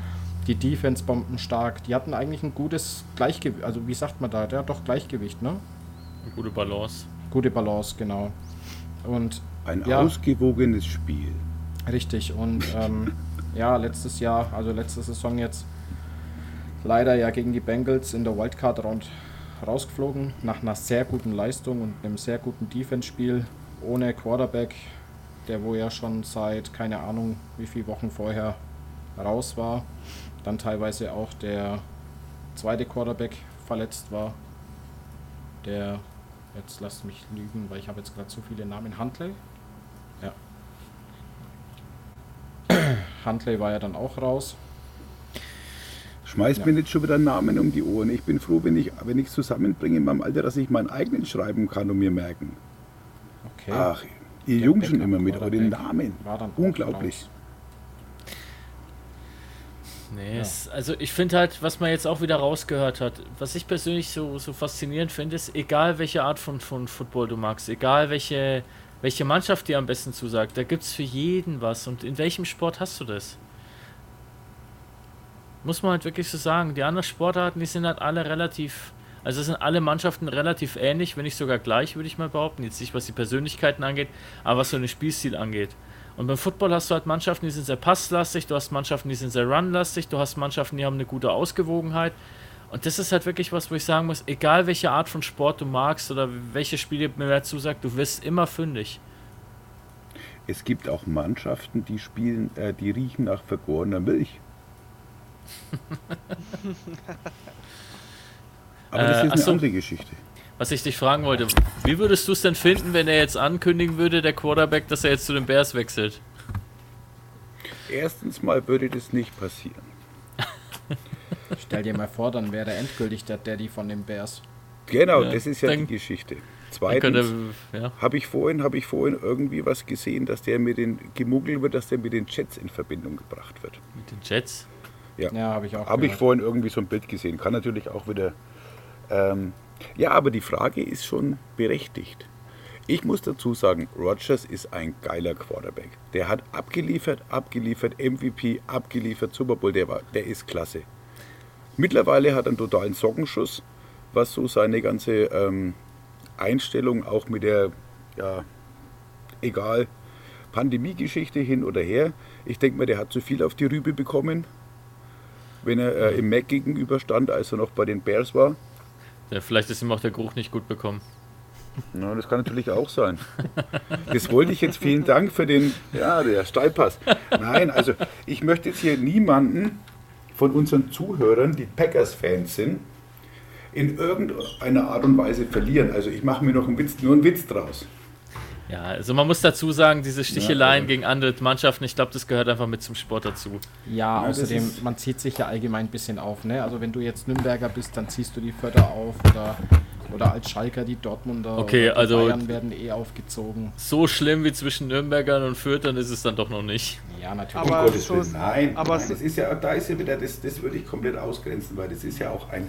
die Defense bombenstark, die hatten eigentlich ein gutes Gleichgewicht, also wie sagt man da, ja doch Gleichgewicht, ne? Eine gute Balance. Gute Balance, genau. Und Ein Ja. ausgewogenes Spiel. Richtig, und ähm, ja, letztes Jahr, also letzte Saison jetzt, leider ja gegen die Bengals in der Wildcard-Round rausgeflogen, nach einer sehr guten Leistung und einem sehr guten Defense-Spiel, ohne Quarterback, der wo ja schon seit, keine Ahnung, wie viele Wochen vorher raus war. Dann teilweise auch der zweite Quarterback verletzt war, der, jetzt lasst mich lügen, weil ich habe jetzt gerade so viele Namen, Huntley? Ja. Huntley war ja dann auch raus. Schmeiß Ja. mir nicht schon wieder Namen um die Ohren. Ich bin froh, wenn ich wenn ich zusammenbringe in meinem Alter, dass ich meinen eigenen schreiben kann und mir merken. Okay. Ach, ihr Jungen schon immer mit euren Namen. war dann auch Unglaublich. raus. Nee, Ja. es, also ich finde halt, was man jetzt auch wieder rausgehört hat, was ich persönlich so, so faszinierend finde, ist, egal welche Art von, von Football du magst, egal welche, welche Mannschaft dir am besten zusagt, da gibt es für jeden was. Und in welchem Sport hast du das? Muss man halt wirklich so sagen. Die anderen Sportarten, die sind halt alle relativ, also sind alle Mannschaften relativ ähnlich, wenn nicht sogar gleich, würde ich mal behaupten. Jetzt nicht, was die Persönlichkeiten angeht, aber was so den Spielstil angeht. Und beim Football hast du halt Mannschaften, die sind sehr passlastig, du hast Mannschaften, die sind sehr runlastig, du hast Mannschaften, die haben eine gute Ausgewogenheit. Und das ist halt wirklich was, wo ich sagen muss, egal welche Art von Sport du magst oder welche Spiele mir dazu sagt, du wirst immer fündig. Es gibt auch Mannschaften, die spielen, äh, die riechen nach vergorener Milch. Aber das Äh, ist eine so. andere Geschichte. Was ich dich fragen wollte, wie würdest du es denn finden, wenn er jetzt ankündigen würde, der Quarterback, dass er jetzt zu den Bears wechselt? Erstens mal würde das nicht passieren. Stell dir mal vor, dann wäre er endgültig der Daddy von den Bears. Genau, Ja, das ist ja dann- die Geschichte. Zweitens ja. habe ich vorhin, habe ich vorhin irgendwie was gesehen, dass der mit den gemuggelt wird, dass der mit den Jets in Verbindung gebracht wird. Mit den Jets. Ja, Ja, habe ich auch habe ich vorhin irgendwie so ein Bild gesehen. Kann natürlich auch wieder. Ähm, ja, aber die Frage ist schon berechtigt. Ich muss dazu sagen, Rogers ist ein geiler Quarterback. Der hat abgeliefert, abgeliefert, MVP, abgeliefert, Super Bowl, der, war, der ist klasse. Mittlerweile hat er einen totalen Sockenschuss, was so seine ganze ähm, Einstellung auch mit der, ja, egal, Pandemie-Geschichte hin oder her. Ich denke mal, der hat zu viel auf die Rübe bekommen, wenn er äh, im Mac gegenüber stand, als er noch bei den Bears war. Ja, vielleicht ist ihm auch der Geruch nicht gut bekommen. Na, das kann natürlich auch sein. Das wollte ich jetzt, vielen Dank für den, ja, der Steilpass. Nein, also ich möchte jetzt hier niemanden von unseren Zuhörern, die Packers-Fans sind, in irgendeiner Art und Weise verlieren. Also ich mache mir noch einen Witz, nur einen Witz draus. Ja, also man muss dazu sagen, diese Sticheleien also- gegen andere Mannschaften, ich glaube, das gehört einfach mit zum Sport dazu. Ja, Ja, außerdem, man zieht sich ja allgemein ein bisschen auf. Ne? Also wenn du jetzt Nürnberger bist, dann ziehst du die Förder auf oder, oder als Schalker die Dortmunder Okay, oder die also- Bayern werden eh aufgezogen. So schlimm wie zwischen Nürnbergern und Fürthern ist es dann doch noch nicht. Ja, natürlich. Aber um Gottes Willen, nein, aber nein, das ist ja, da ist ja wieder, das, das würde ich komplett ausgrenzen, weil das ist ja auch ein,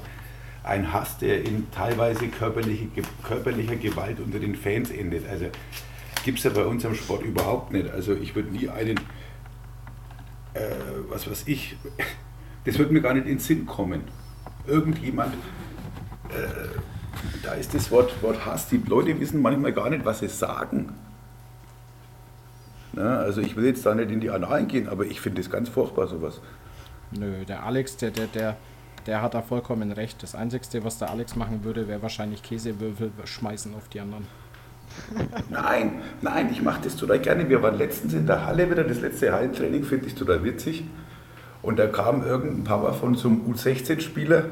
ein Hass, der in teilweise körperliche, körperlicher Gewalt unter den Fans endet. Also gibt es ja bei uns am Sport überhaupt nicht. Also ich würde nie einen, äh, was weiß ich, das würde mir gar nicht in den Sinn kommen. Irgendjemand, äh, da ist das Wort, Wort Hass, die Leute wissen manchmal gar nicht, was sie sagen. Na, also ich will jetzt da nicht in die Annalen gehen, aber ich finde das ganz furchtbar, sowas. Nö, der Alex, der, der, der, der hat da vollkommen recht. Das Einzige, was der Alex machen würde, wäre wahrscheinlich Käsewürfel schmeißen auf die anderen. Nein, nein, ich mache das total gerne. Wir waren letztens in der Halle wieder, das letzte Hallentraining finde ich total witzig. Und da kam irgendein Papa von so einem U16-Spieler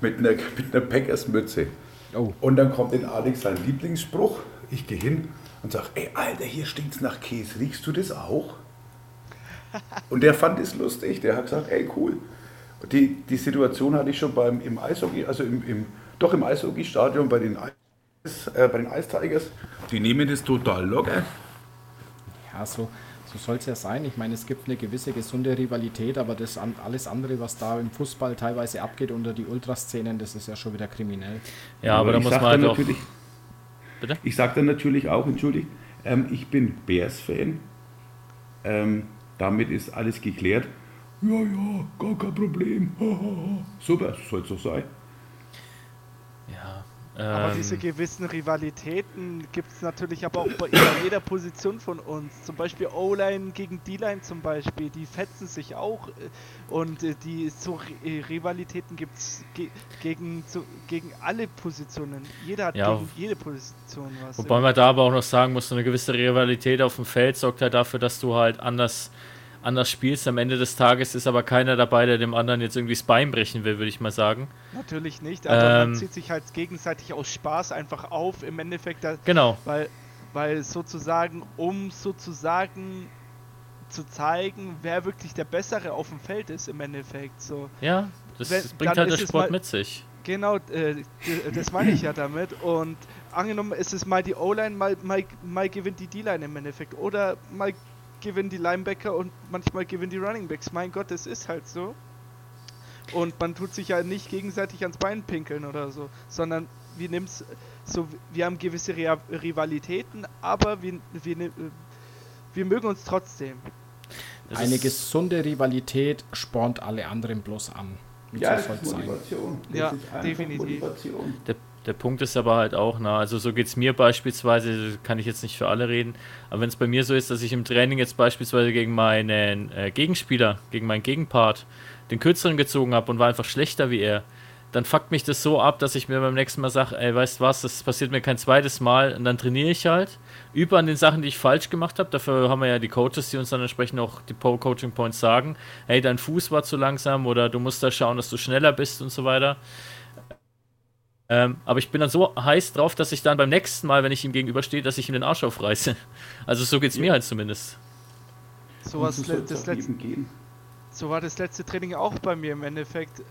mit einer, mit einer Packersmütze. Oh. Und dann kommt in Alex sein Lieblingsspruch. Ich gehe hin und sage, ey Alter, hier stinkt's nach Käse. Riechst du das auch? Und der fand es lustig. Der hat gesagt, ey cool. Die, die Situation hatte ich schon beim, im Eishockey, also im, im, doch im Eishockeystadion bei den, Eis, äh, bei den Ice Tigers. Die nehmen das total locker. Ja, so, so soll es ja sein. Ich meine, es gibt eine gewisse gesunde Rivalität, aber das alles andere, was da im Fußball teilweise abgeht unter die Ultraszenen, das ist ja schon wieder kriminell. Ja, aber da ich muss man halt auch. Bitte? Ich sage dann natürlich auch, entschuldigt, ähm, ich bin Bears-Fan. Ähm, damit ist alles geklärt. Ja, ja, gar kein Problem. Super, soll es so sein. Aber ähm, diese gewissen Rivalitäten gibt es natürlich aber auch bei jeder Position von uns. Zum Beispiel O-Line gegen D-Line zum Beispiel, die fetzen sich auch. äh, Und äh, die so äh, Rivalitäten gibt es ge gegen, gegen alle Positionen. Jeder hat Ja. gegen jede Position was. Wobei man da aber auch noch sagen muss, eine gewisse Rivalität auf dem Feld sorgt halt dafür, dass du halt anders, anders spielst. Am Ende des Tages ist aber keiner dabei, der dem anderen jetzt irgendwie das Bein brechen will, würde ich mal sagen. Natürlich nicht, aber Ähm. man zieht sich halt gegenseitig aus Spaß einfach auf. Im Endeffekt, da, Genau. weil, weil sozusagen, um sozusagen zu zeigen, wer wirklich der Bessere auf dem Feld ist im Endeffekt. So. Ja, das Wenn- bringt dann halt der Sport mit sich. Genau, äh, das meine ich ja damit. Und angenommen ist es mal die O-Line, mal, mal, mal gewinnt die D-Line im Endeffekt. Oder mal gewinnen die Linebacker und manchmal gewinnen die Running Backs. Mein Gott, das ist halt so. Und man tut sich ja nicht gegenseitig ans Bein pinkeln oder so, sondern wir nimmen's so, wir haben gewisse Rivalitäten, aber wir, wir, wir mögen uns trotzdem. Das Eine gesunde Rivalität spornt alle anderen bloß an. Ja, so. Motivation. Das Ja, definitiv. Motivation. Der, der Punkt ist aber halt auch, na, also so geht es mir beispielsweise, kann ich jetzt nicht für alle reden, aber wenn es bei mir so ist, dass ich im Training jetzt beispielsweise gegen meinen äh, Gegenspieler, gegen meinen Gegenpart, den kürzeren gezogen habe und war einfach schlechter wie er, dann fuckt mich das so ab, dass ich mir beim nächsten Mal sage, ey, weißt was, das passiert mir kein zweites Mal und dann trainiere ich halt, übe an den Sachen, die ich falsch gemacht habe. Dafür haben wir ja die Coaches, die uns dann entsprechend auch die Coaching Points sagen, hey, dein Fuß war zu langsam oder du musst da schauen, dass du schneller bist und so weiter. Ähm, aber ich bin dann so heiß drauf, dass ich dann beim nächsten Mal, wenn ich ihm gegenüberstehe, dass ich ihm den Arsch aufreiße. Also so geht's mir halt zumindest. So, was, soll's das letzte. So war das letzte Training auch bei mir im Endeffekt.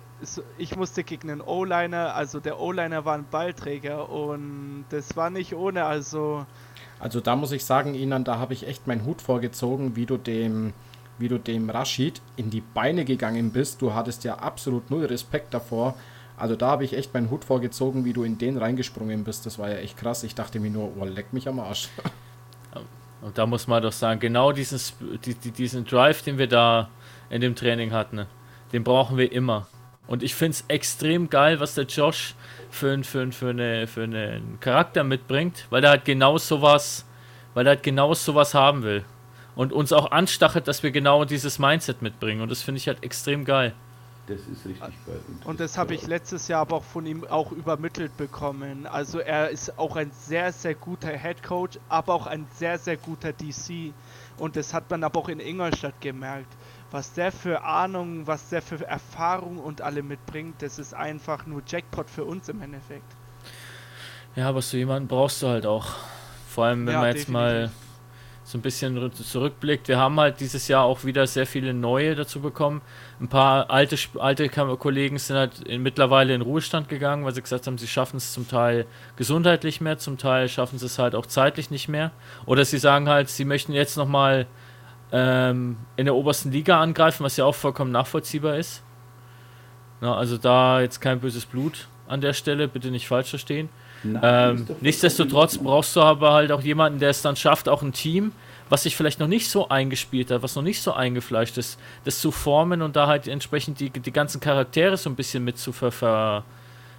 Ich musste gegen einen O-Liner, also der O-Liner war ein Ballträger und das war nicht ohne, also Also da muss ich sagen, Ihnen, da habe ich echt meinen Hut vorgezogen, wie du dem, wie du dem Rashid in die Beine gegangen bist. Du hattest ja absolut null Respekt davor. Also da habe ich echt meinen Hut vorgezogen, wie du in den reingesprungen bist. Das war ja echt krass. Ich dachte mir nur, oh, leck mich am Arsch. Und da muss man doch sagen, genau diesen, diesen Drive, den wir da in dem Training hatten, den brauchen wir immer. Und ich finde es extrem geil, was der Josh für, für, für, eine, für einen Charakter mitbringt, weil er halt genau sowas, weil er halt genau sowas haben will. Und uns auch anstachelt, dass wir genau dieses Mindset mitbringen. Und das finde ich halt extrem geil. Das ist richtig geil. und das habe ich letztes Jahr aber auch von ihm auch übermittelt bekommen. Also er ist auch ein sehr, sehr guter Head Coach, aber auch ein sehr, sehr guter DC. Und das hat man aber auch in Ingolstadt gemerkt. Was der für Ahnung, was der für Erfahrung und alle mitbringt, das ist einfach nur Jackpot für uns im Endeffekt. Ja, aber so jemanden brauchst du halt auch. Vor allem, wenn Ja, man jetzt mal. So ein bisschen rü- zurückblickt. Wir haben halt dieses Jahr auch wieder sehr viele neue dazu bekommen. Ein paar alte, alte Kollegen sind halt in, mittlerweile in Ruhestand gegangen, weil sie gesagt haben, sie schaffen es zum Teil gesundheitlich mehr, zum Teil schaffen sie es halt auch zeitlich nicht mehr. Oder sie sagen halt, sie möchten jetzt nochmal ähm, in der obersten Liga angreifen, was ja auch vollkommen nachvollziehbar ist. Na, also da jetzt kein böses Blut an der Stelle, bitte nicht falsch verstehen. Ähm, nichtsdestotrotz brauchst du aber halt auch jemanden, der es dann schafft, auch ein Team, was sich vielleicht noch nicht so eingespielt hat, was noch nicht so eingefleischt ist, das zu formen und da halt entsprechend die, die ganzen Charaktere so ein bisschen mit zu ver, ver,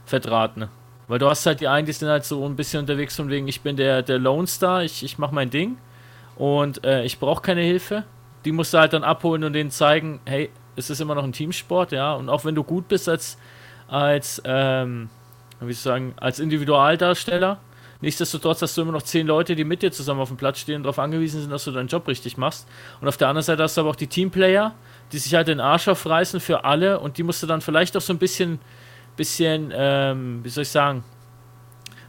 verdrahten. Weil du hast halt die einen, die sind halt so ein bisschen unterwegs von wegen, ich bin der, der Lone Star, ich, ich mache mein Ding und äh, ich brauche keine Hilfe. Die musst du halt dann abholen und denen zeigen, hey, es ist immer noch ein Teamsport, ja, und auch wenn du gut bist als, als, ähm, wie soll ich sagen, als Individualdarsteller, nichtsdestotrotz hast du immer noch zehn Leute, die mit dir zusammen auf dem Platz stehen und darauf angewiesen sind, dass du deinen Job richtig machst. Und auf der anderen Seite hast du aber auch die Teamplayer, die sich halt den Arsch aufreißen für alle und die musst du dann vielleicht auch so ein bisschen bisschen, ähm, wie soll ich sagen,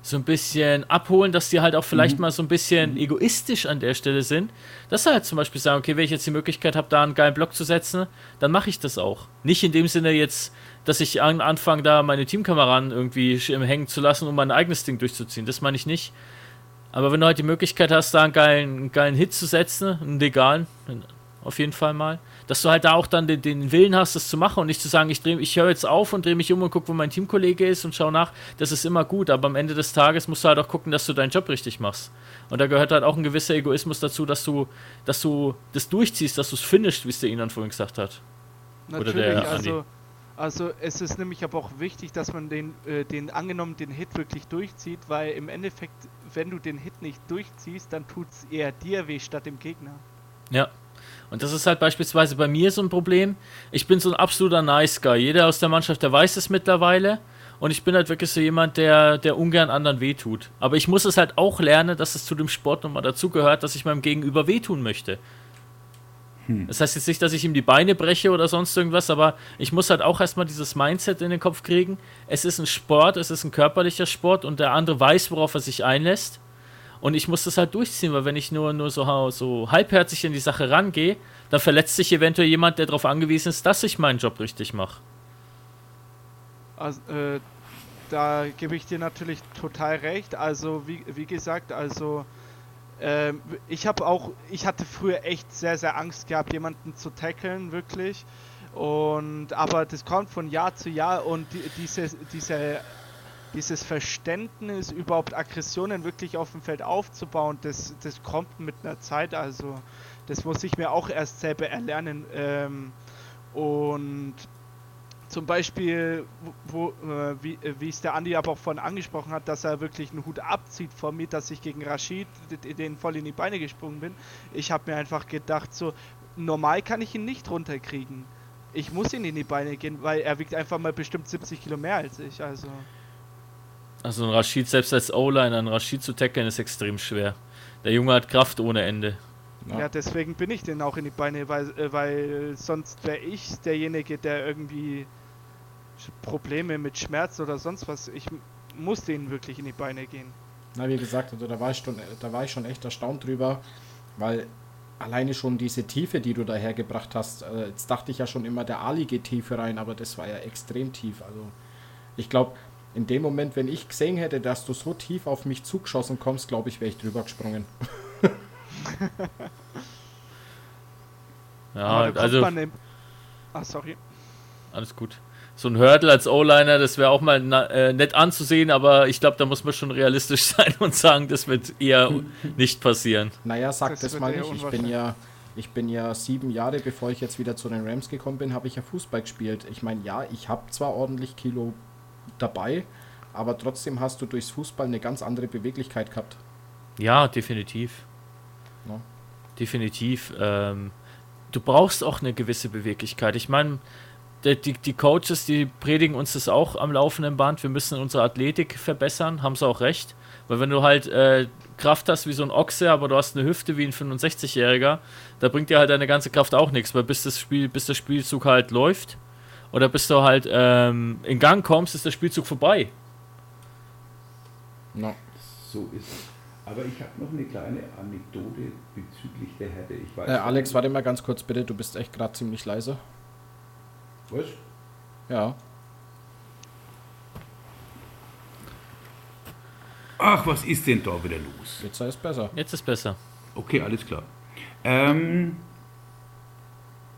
so ein bisschen abholen, dass die halt auch vielleicht mhm. mal so ein bisschen mhm. egoistisch an der Stelle sind. Dass sie halt zum Beispiel sagen, okay, wenn ich jetzt die Möglichkeit habe, da einen geilen Block zu setzen, dann mache ich das auch. Nicht in dem Sinne jetzt, dass ich an, anfange, da meine Teamkameraden irgendwie hängen zu lassen, um mein eigenes Ding durchzuziehen. Das meine ich nicht. Aber wenn du halt die Möglichkeit hast, da einen geilen, einen geilen Hit zu setzen, einen legalen, auf jeden Fall mal, dass du halt da auch dann den, den Willen hast, das zu machen und nicht zu sagen, ich, ich höre jetzt auf und drehe mich um und gucke, wo mein Teamkollege ist und schau nach. Das ist immer gut, aber am Ende des Tages musst du halt auch gucken, dass du deinen Job richtig machst. Und da gehört halt auch ein gewisser Egoismus dazu, dass du, dass du das durchziehst, dass du es finishst, wie es der Ihnen vorhin gesagt hat. Natürlich, Oder der also, also es ist nämlich aber auch wichtig, dass man den, äh, den angenommen den Hit wirklich durchzieht, weil im Endeffekt, wenn du den Hit nicht durchziehst, dann tut es eher dir weh statt dem Gegner. Ja, und das ist halt beispielsweise bei mir so ein Problem. Ich bin so ein absoluter Nice Guy. Jeder aus der Mannschaft, der weiß es mittlerweile. Und ich bin halt wirklich so jemand, der, der ungern anderen wehtut. Aber ich muss es halt auch lernen, dass es zu dem Sport nochmal dazugehört, dass ich meinem Gegenüber wehtun möchte. Hm. Das heißt jetzt nicht, dass ich ihm die Beine breche oder sonst irgendwas, aber ich muss halt auch erstmal dieses Mindset in den Kopf kriegen. Es ist ein Sport, es ist ein körperlicher Sport und der andere weiß, worauf er sich einlässt. Und ich muss das halt durchziehen, weil wenn ich nur, nur so, so halbherzig in die Sache rangehe, dann verletzt sich eventuell jemand, der darauf angewiesen ist, dass ich meinen Job richtig mache. Also, äh, da gebe ich dir natürlich total recht. Also, wie, wie gesagt, also äh, ich habe auch, ich hatte früher echt sehr, sehr Angst gehabt, jemanden zu tackeln, wirklich. Und aber das kommt von Jahr zu Jahr und die, diese, diese dieses Verständnis, überhaupt Aggressionen wirklich auf dem Feld aufzubauen, das, das kommt mit einer Zeit. Also das muss ich mir auch erst selber erlernen. Ähm, und zum Beispiel, wo, äh, wie, äh, wie es der Andi aber auch vorhin angesprochen hat, dass er wirklich einen Hut abzieht vor mir, dass ich gegen Rashid den voll in die Beine gesprungen bin. Ich habe mir einfach gedacht, so normal kann ich ihn nicht runterkriegen. Ich muss ihn in die Beine gehen, weil er wiegt einfach mal bestimmt 70 Kilo mehr als ich. Also. Also ein Rashid selbst als O-Liner, ein Rashid zu tackeln ist extrem schwer. Der Junge hat Kraft ohne Ende. Ja, ja deswegen bin ich den auch in die Beine, weil, äh, weil sonst wäre ich derjenige, der irgendwie Probleme mit Schmerz oder sonst was. Ich muss denen wirklich in die Beine gehen. Na, wie gesagt, also da war ich schon, da war ich schon echt erstaunt drüber, weil alleine schon diese Tiefe, die du dahergebracht hast, äh, jetzt dachte ich ja schon immer, der Ali geht tiefer rein, aber das war ja extrem tief. Also ich glaube, in dem Moment, wenn ich gesehen hätte, dass du so tief auf mich zugeschossen kommst, glaube ich, wäre ich drüber gesprungen. ja, also. Ah, sorry. Alles gut. So ein Hurdle als O-Liner, das wäre auch mal äh, nett anzusehen, aber ich glaube, da muss man schon realistisch sein und sagen, das wird eher nicht passieren. Naja, sag das, das mal nicht. Ich bin ja, ich bin ja sieben Jahre, bevor ich jetzt wieder zu den Rams gekommen bin, habe ich ja Fußball gespielt. Ich meine, ja, ich habe zwar ordentlich Kilo dabei, aber trotzdem hast du durchs Fußball eine ganz andere Beweglichkeit gehabt. Ja, definitiv. Ja. Definitiv. Ähm, du brauchst auch eine gewisse Beweglichkeit. Ich meine, die, die Coaches, die predigen uns das auch am laufenden Band. Wir müssen unsere Athletik verbessern, haben sie auch recht. Weil wenn du halt äh, Kraft hast wie so ein Ochse, aber du hast eine Hüfte wie ein 65-Jähriger, da bringt dir halt deine ganze Kraft auch nichts, weil bis das Spiel, bis der Spielzug halt läuft, oder bis du halt ähm, in Gang kommst, ist der Spielzug vorbei. No. So ist es. Aber ich habe noch eine kleine Anekdote bezüglich der Härte. Ich weiß äh, Alex, warte mal ganz kurz bitte, du bist echt gerade ziemlich leise. Was? Ja. Ach, was ist denn da wieder los? Jetzt ist besser. Jetzt ist besser. Okay, alles klar. Ähm,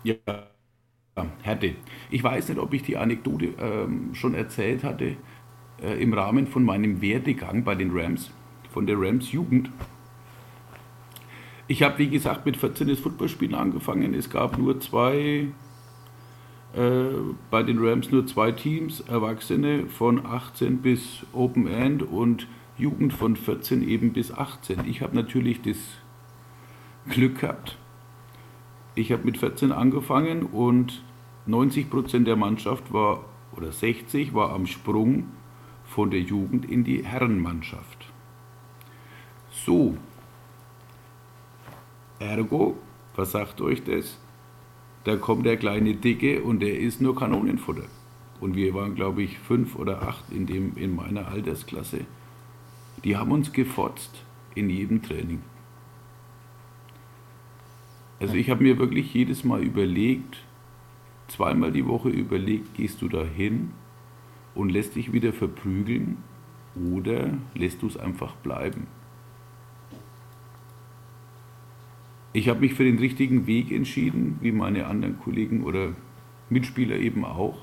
ja. Härte. Ich weiß nicht, ob ich die Anekdote ähm, schon erzählt hatte äh, im Rahmen von meinem Werdegang bei den Rams, von der Rams Jugend. Ich habe, wie gesagt, mit 14 das Footballspielen angefangen. Es gab nur zwei, äh, bei den Rams nur zwei Teams, Erwachsene von 18 bis Open End und Jugend von 14 eben bis 18. Ich habe natürlich das Glück gehabt. Ich habe mit 14 angefangen und 90 Prozent der Mannschaft war, oder 60 war am Sprung von der Jugend in die Herrenmannschaft. So, ergo, was sagt euch das? Da kommt der kleine Dicke und der ist nur Kanonenfutter. und wir waren, glaube ich, fünf oder acht in, dem, in meiner Altersklasse, die haben uns gefotzt in jedem Training. Also ich habe mir wirklich jedes Mal überlegt, zweimal die Woche überlegt, gehst du da hin und lässt dich wieder verprügeln oder lässt du es einfach bleiben. Ich habe mich für den richtigen Weg entschieden, wie meine anderen Kollegen oder Mitspieler eben auch.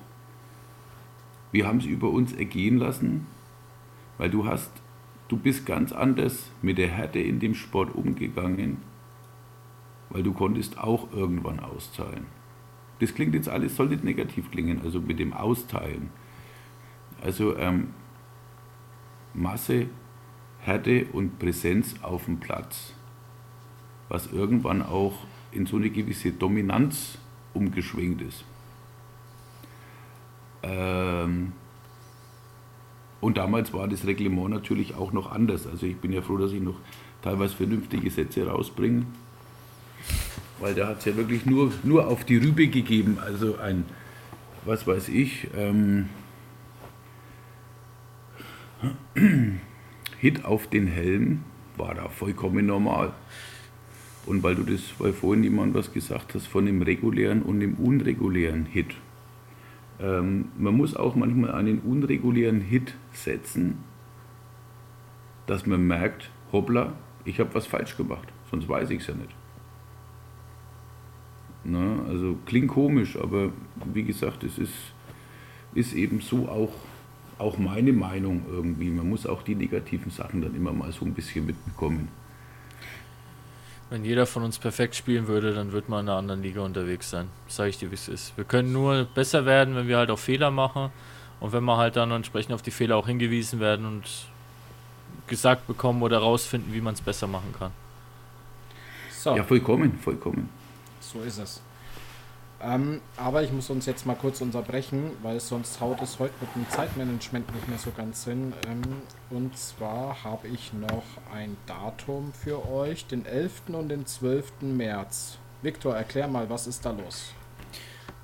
Wir haben es über uns ergehen lassen, weil du hast, du bist ganz anders mit der Härte in dem Sport umgegangen, weil du konntest auch irgendwann austeilen. Das klingt jetzt alles, soll nicht negativ klingen, also mit dem Austeilen. Also ähm, Masse, Härte und Präsenz auf dem Platz, was irgendwann auch in so eine gewisse Dominanz umgeschwenkt ist. Ähm, und damals war das Reglement natürlich auch noch anders. Also ich bin ja froh, dass ich noch teilweise vernünftige Sätze rausbringe. Weil da hat es ja wirklich nur, nur auf die Rübe gegeben. Also ein, was weiß ich, ähm, Hit auf den Helm war da vollkommen normal. Und weil du das, weil vorhin jemand was gesagt hast von dem regulären und dem unregulären Hit. Ähm, man muss auch manchmal einen unregulären Hit setzen, dass man merkt, hoppla, ich habe was falsch gemacht, sonst weiß ich es ja nicht. Na, also klingt komisch, aber wie gesagt, es ist, ist eben so auch, auch meine Meinung irgendwie. Man muss auch die negativen Sachen dann immer mal so ein bisschen mitbekommen. Wenn jeder von uns perfekt spielen würde, dann würde man in einer anderen Liga unterwegs sein. Sage ich dir, wie es ist. Wir können nur besser werden, wenn wir halt auch Fehler machen und wenn wir halt dann entsprechend auf die Fehler auch hingewiesen werden und gesagt bekommen oder rausfinden, wie man es besser machen kann. So. Ja, vollkommen, vollkommen. So ist es. Ähm, aber ich muss uns jetzt mal kurz unterbrechen, weil sonst haut es heute mit dem Zeitmanagement nicht mehr so ganz hin. Ähm, und zwar habe ich noch ein Datum für euch, den 11. und den 12. März. Viktor, erklär mal, was ist da los?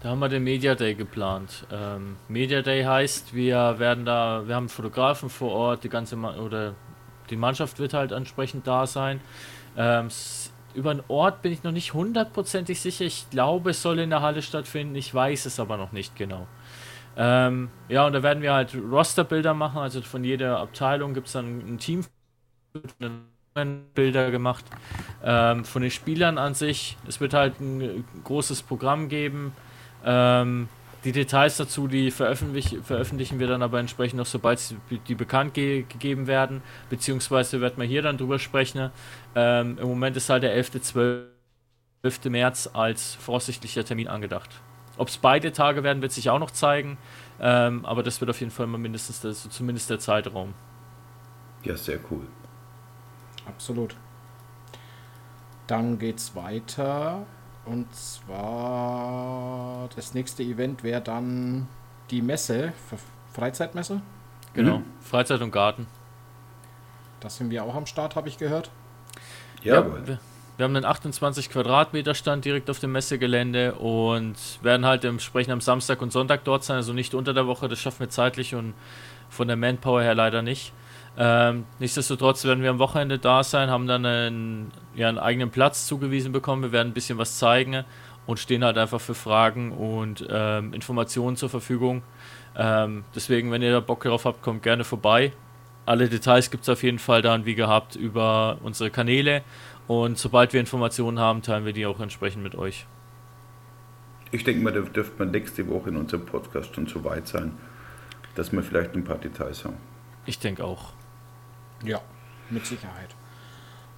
Da haben wir den Media Day geplant. Ähm, Media Day heißt, wir werden da, wir haben Fotografen vor Ort, die ganze Ma oder die Mannschaft wird halt entsprechend da sein. Ähm, über den Ort bin ich noch nicht hundertprozentig sicher. Ich glaube, es soll in der Halle stattfinden. Ich weiß es aber noch nicht genau. Ähm, ja, und da werden wir halt Rosterbilder machen. Also von jeder Abteilung gibt es dann ein Team. Bilder gemacht ähm, von den Spielern an sich. Es wird halt ein großes Programm geben. Ähm, die Details dazu, die veröffentlich veröffentlichen wir dann aber entsprechend noch, sobald die bekannt ge gegeben werden, beziehungsweise wird man hier dann drüber sprechen. Ähm, Im Moment ist halt der 11. 12. März als voraussichtlicher Termin angedacht. Ob es beide Tage werden, wird sich auch noch zeigen, ähm, aber das wird auf jeden Fall mal mindestens der, so zumindest der Zeitraum. Ja, sehr cool. Absolut. Dann geht's weiter und zwar das nächste Event wäre dann die Messe, Freizeitmesse. Genau, mhm. Freizeit und Garten. Da sind wir auch am Start, habe ich gehört. Ja, ja wir, wir, haben einen 28 Quadratmeter Stand direkt auf dem Messegelände und werden halt entsprechend am Samstag und Sonntag dort sein, also nicht unter der Woche, das schaffen wir zeitlich und von der Manpower her leider nicht. Ähm, nichtsdestotrotz werden wir am Wochenende da sein, haben dann einen, ja, einen eigenen Platz zugewiesen bekommen. Wir werden ein bisschen was zeigen und stehen halt einfach für Fragen und ähm, Informationen zur Verfügung. Ähm, deswegen, wenn ihr da Bock drauf habt, kommt gerne vorbei. Alle Details gibt es auf jeden Fall dann, wie gehabt, über unsere Kanäle. Und sobald wir Informationen haben, teilen wir die auch entsprechend mit euch. Ich denke mal, da dürfte man nächste Woche in unserem Podcast schon so weit sein, dass wir vielleicht ein paar Details haben. Ich denke auch. Ja, mit Sicherheit.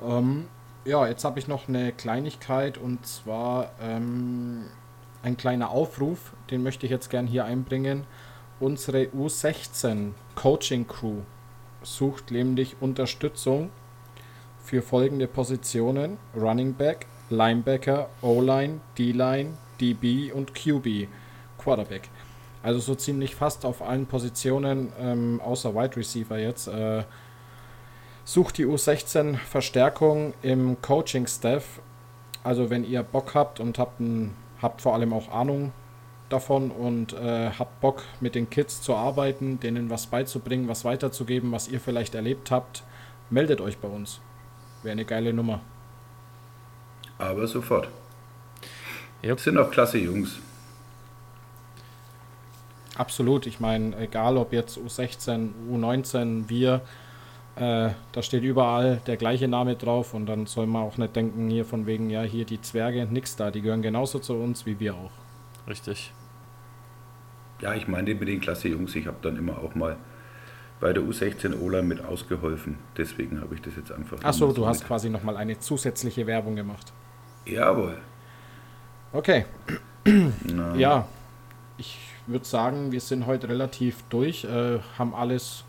Ähm, ja, jetzt habe ich noch eine Kleinigkeit und zwar ähm, ein kleiner Aufruf, den möchte ich jetzt gern hier einbringen. Unsere U16 Coaching Crew sucht nämlich Unterstützung für folgende Positionen: Running Back, Linebacker, O-Line, D-Line, DB und QB, Quarterback. Also so ziemlich fast auf allen Positionen, ähm, außer Wide Receiver jetzt, äh, Sucht die U16 Verstärkung im Coaching-Staff. Also wenn ihr Bock habt und habt, ein, habt vor allem auch Ahnung davon und äh, habt Bock mit den Kids zu arbeiten, denen was beizubringen, was weiterzugeben, was ihr vielleicht erlebt habt, meldet euch bei uns. Wäre eine geile Nummer. Aber sofort. Jupp. Sind auch klasse Jungs. Absolut. Ich meine, egal ob jetzt U16, U19, wir, äh, da steht überall der gleiche Name drauf und dann soll man auch nicht denken, hier von wegen, ja, hier die Zwerge, nix da. Die gehören genauso zu uns wie wir auch. Richtig. Ja, ich meine mit den klasse Jungs. Ich habe dann immer auch mal bei der U16 Ola mit ausgeholfen. Deswegen habe ich das jetzt einfach. Achso, nochmal du so hast mit- quasi nochmal eine zusätzliche Werbung gemacht. Jawohl. Okay, Na, ja. Ich würde sagen, wir sind heute relativ durch, äh, haben alles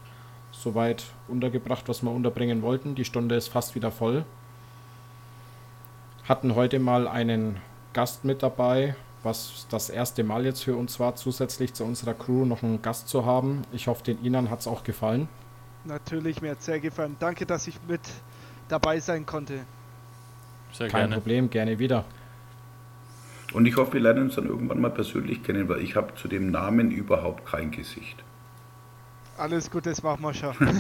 soweit untergebracht, was wir unterbringen wollten. Die Stunde ist fast wieder voll. Hatten heute mal einen Gast mit dabei, was das erste Mal jetzt für uns war, zusätzlich zu unserer Crew noch einen Gast zu haben. Ich hoffe, den Inan hat es auch gefallen. Natürlich, mir hat sehr gefallen. Danke, dass ich mit dabei sein konnte. Sehr Kein gerne. Problem, gerne wieder. Und ich hoffe, wir lernen uns dann irgendwann mal persönlich kennen, weil ich habe zu dem Namen überhaupt kein Gesicht. Alles gut, das machen wir schon.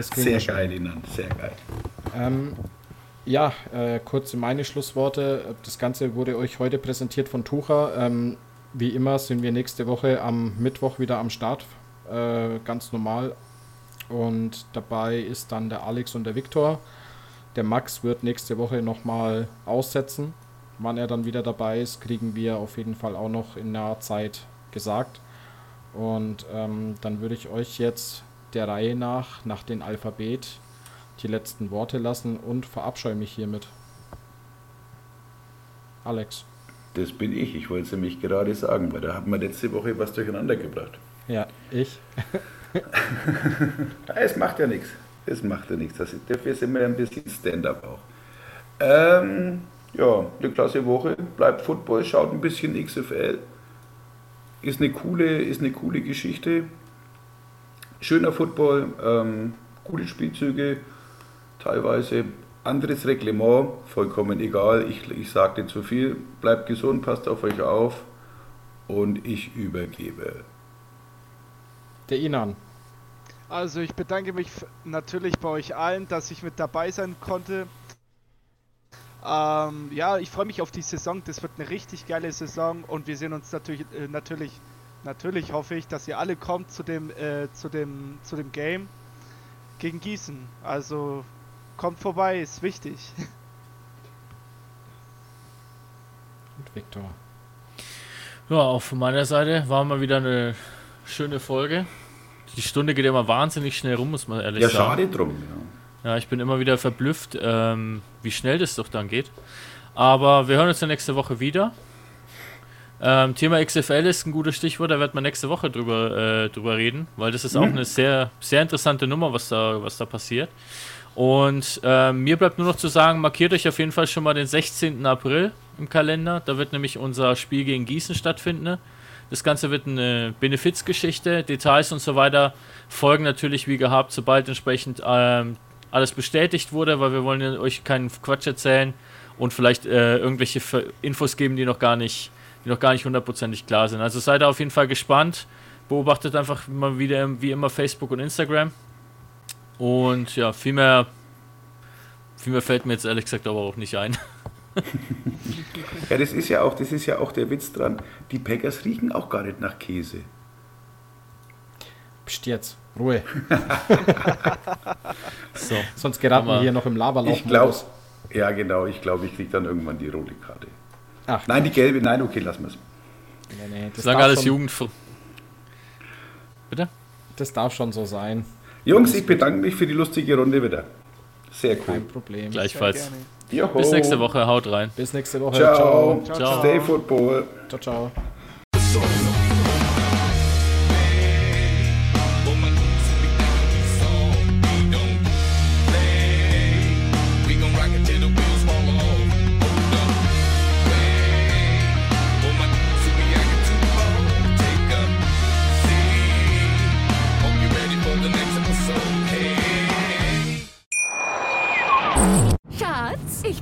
Sehr schon. geil, Inan, sehr geil. Ähm, ja, äh, kurz meine Schlussworte. Das Ganze wurde euch heute präsentiert von Tucher. Ähm, wie immer sind wir nächste Woche am Mittwoch wieder am Start. Äh, ganz normal. Und dabei ist dann der Alex und der Viktor. Der Max wird nächste Woche nochmal aussetzen. Wann er dann wieder dabei ist, kriegen wir auf jeden Fall auch noch in naher Zeit gesagt. Und ähm, dann würde ich euch jetzt der Reihe nach, nach dem Alphabet, die letzten Worte lassen und verabscheue mich hiermit. Alex. Das bin ich. Ich wollte es nämlich gerade sagen, weil da haben wir letzte Woche was durcheinander gebracht. Ja, ich. Es macht ja nichts. Es macht ja nichts. Das ist, dafür sind wir ein bisschen Stand-up auch. Ähm, ja, eine klasse Woche. Bleibt Football, schaut ein bisschen XFL. Ist eine coole, ist eine coole Geschichte. Schöner Football, ähm, gute Spielzüge, teilweise anderes Reglement, vollkommen egal. Ich, ich nicht zu viel. Bleibt gesund, passt auf euch auf und ich übergebe. Der Inan. Also ich bedanke mich natürlich bei euch allen, dass ich mit dabei sein konnte. Ähm, ja, ich freue mich auf die Saison. Das wird eine richtig geile Saison und wir sehen uns natürlich, äh, natürlich, natürlich hoffe ich, dass ihr alle kommt zu dem, äh, zu dem, zu dem Game gegen Gießen. Also kommt vorbei, ist wichtig. Und Viktor. Ja, auch von meiner Seite war mal wieder eine schöne Folge. Die Stunde geht immer wahnsinnig schnell rum, muss man ehrlich Ja, sagen. schade drum. Ja. Ja, ich bin immer wieder verblüfft, ähm, wie schnell das doch dann geht. Aber wir hören uns ja nächste Woche wieder. Ähm, Thema XFL ist ein gutes Stichwort, da wird man nächste Woche drüber, äh, drüber reden, weil das ist auch eine sehr, sehr interessante Nummer, was da, was da passiert. Und ähm, mir bleibt nur noch zu sagen, markiert euch auf jeden Fall schon mal den 16. April im Kalender. Da wird nämlich unser Spiel gegen Gießen stattfinden. Das Ganze wird eine Benefizgeschichte. Details und so weiter folgen natürlich wie gehabt, sobald entsprechend ähm, alles bestätigt wurde, weil wir wollen ja euch keinen Quatsch erzählen und vielleicht äh, irgendwelche Infos geben, die noch gar nicht, die noch gar nicht hundertprozentig klar sind. Also seid da auf jeden Fall gespannt. Beobachtet einfach mal wieder wie immer Facebook und Instagram. Und ja, viel mehr, viel mehr fällt mir jetzt ehrlich gesagt aber auch nicht ein. Ja, das ist ja auch, das ist ja auch der Witz dran. Die Packers riechen auch gar nicht nach Käse. Psst jetzt. Ruhe. So. Sonst geraten wir hier noch im Laberlauch. Ich glaube, ja genau, ich glaube, ich kriege dann irgendwann die rote Karte. Ach, Nein, die gelbe, nein, okay, lassen wir es. nee, nee, das, Sagen darf alles schon, Jugend. Bitte? das darf schon so sein. Jungs, ich bedanke mich für die lustige Runde wieder. Sehr cool. Kein Problem. Gleichfalls. Bis nächste Woche. Haut rein. Bis nächste Woche. Ciao. Ciao, Ciao. Stay Football. ciao. ciao.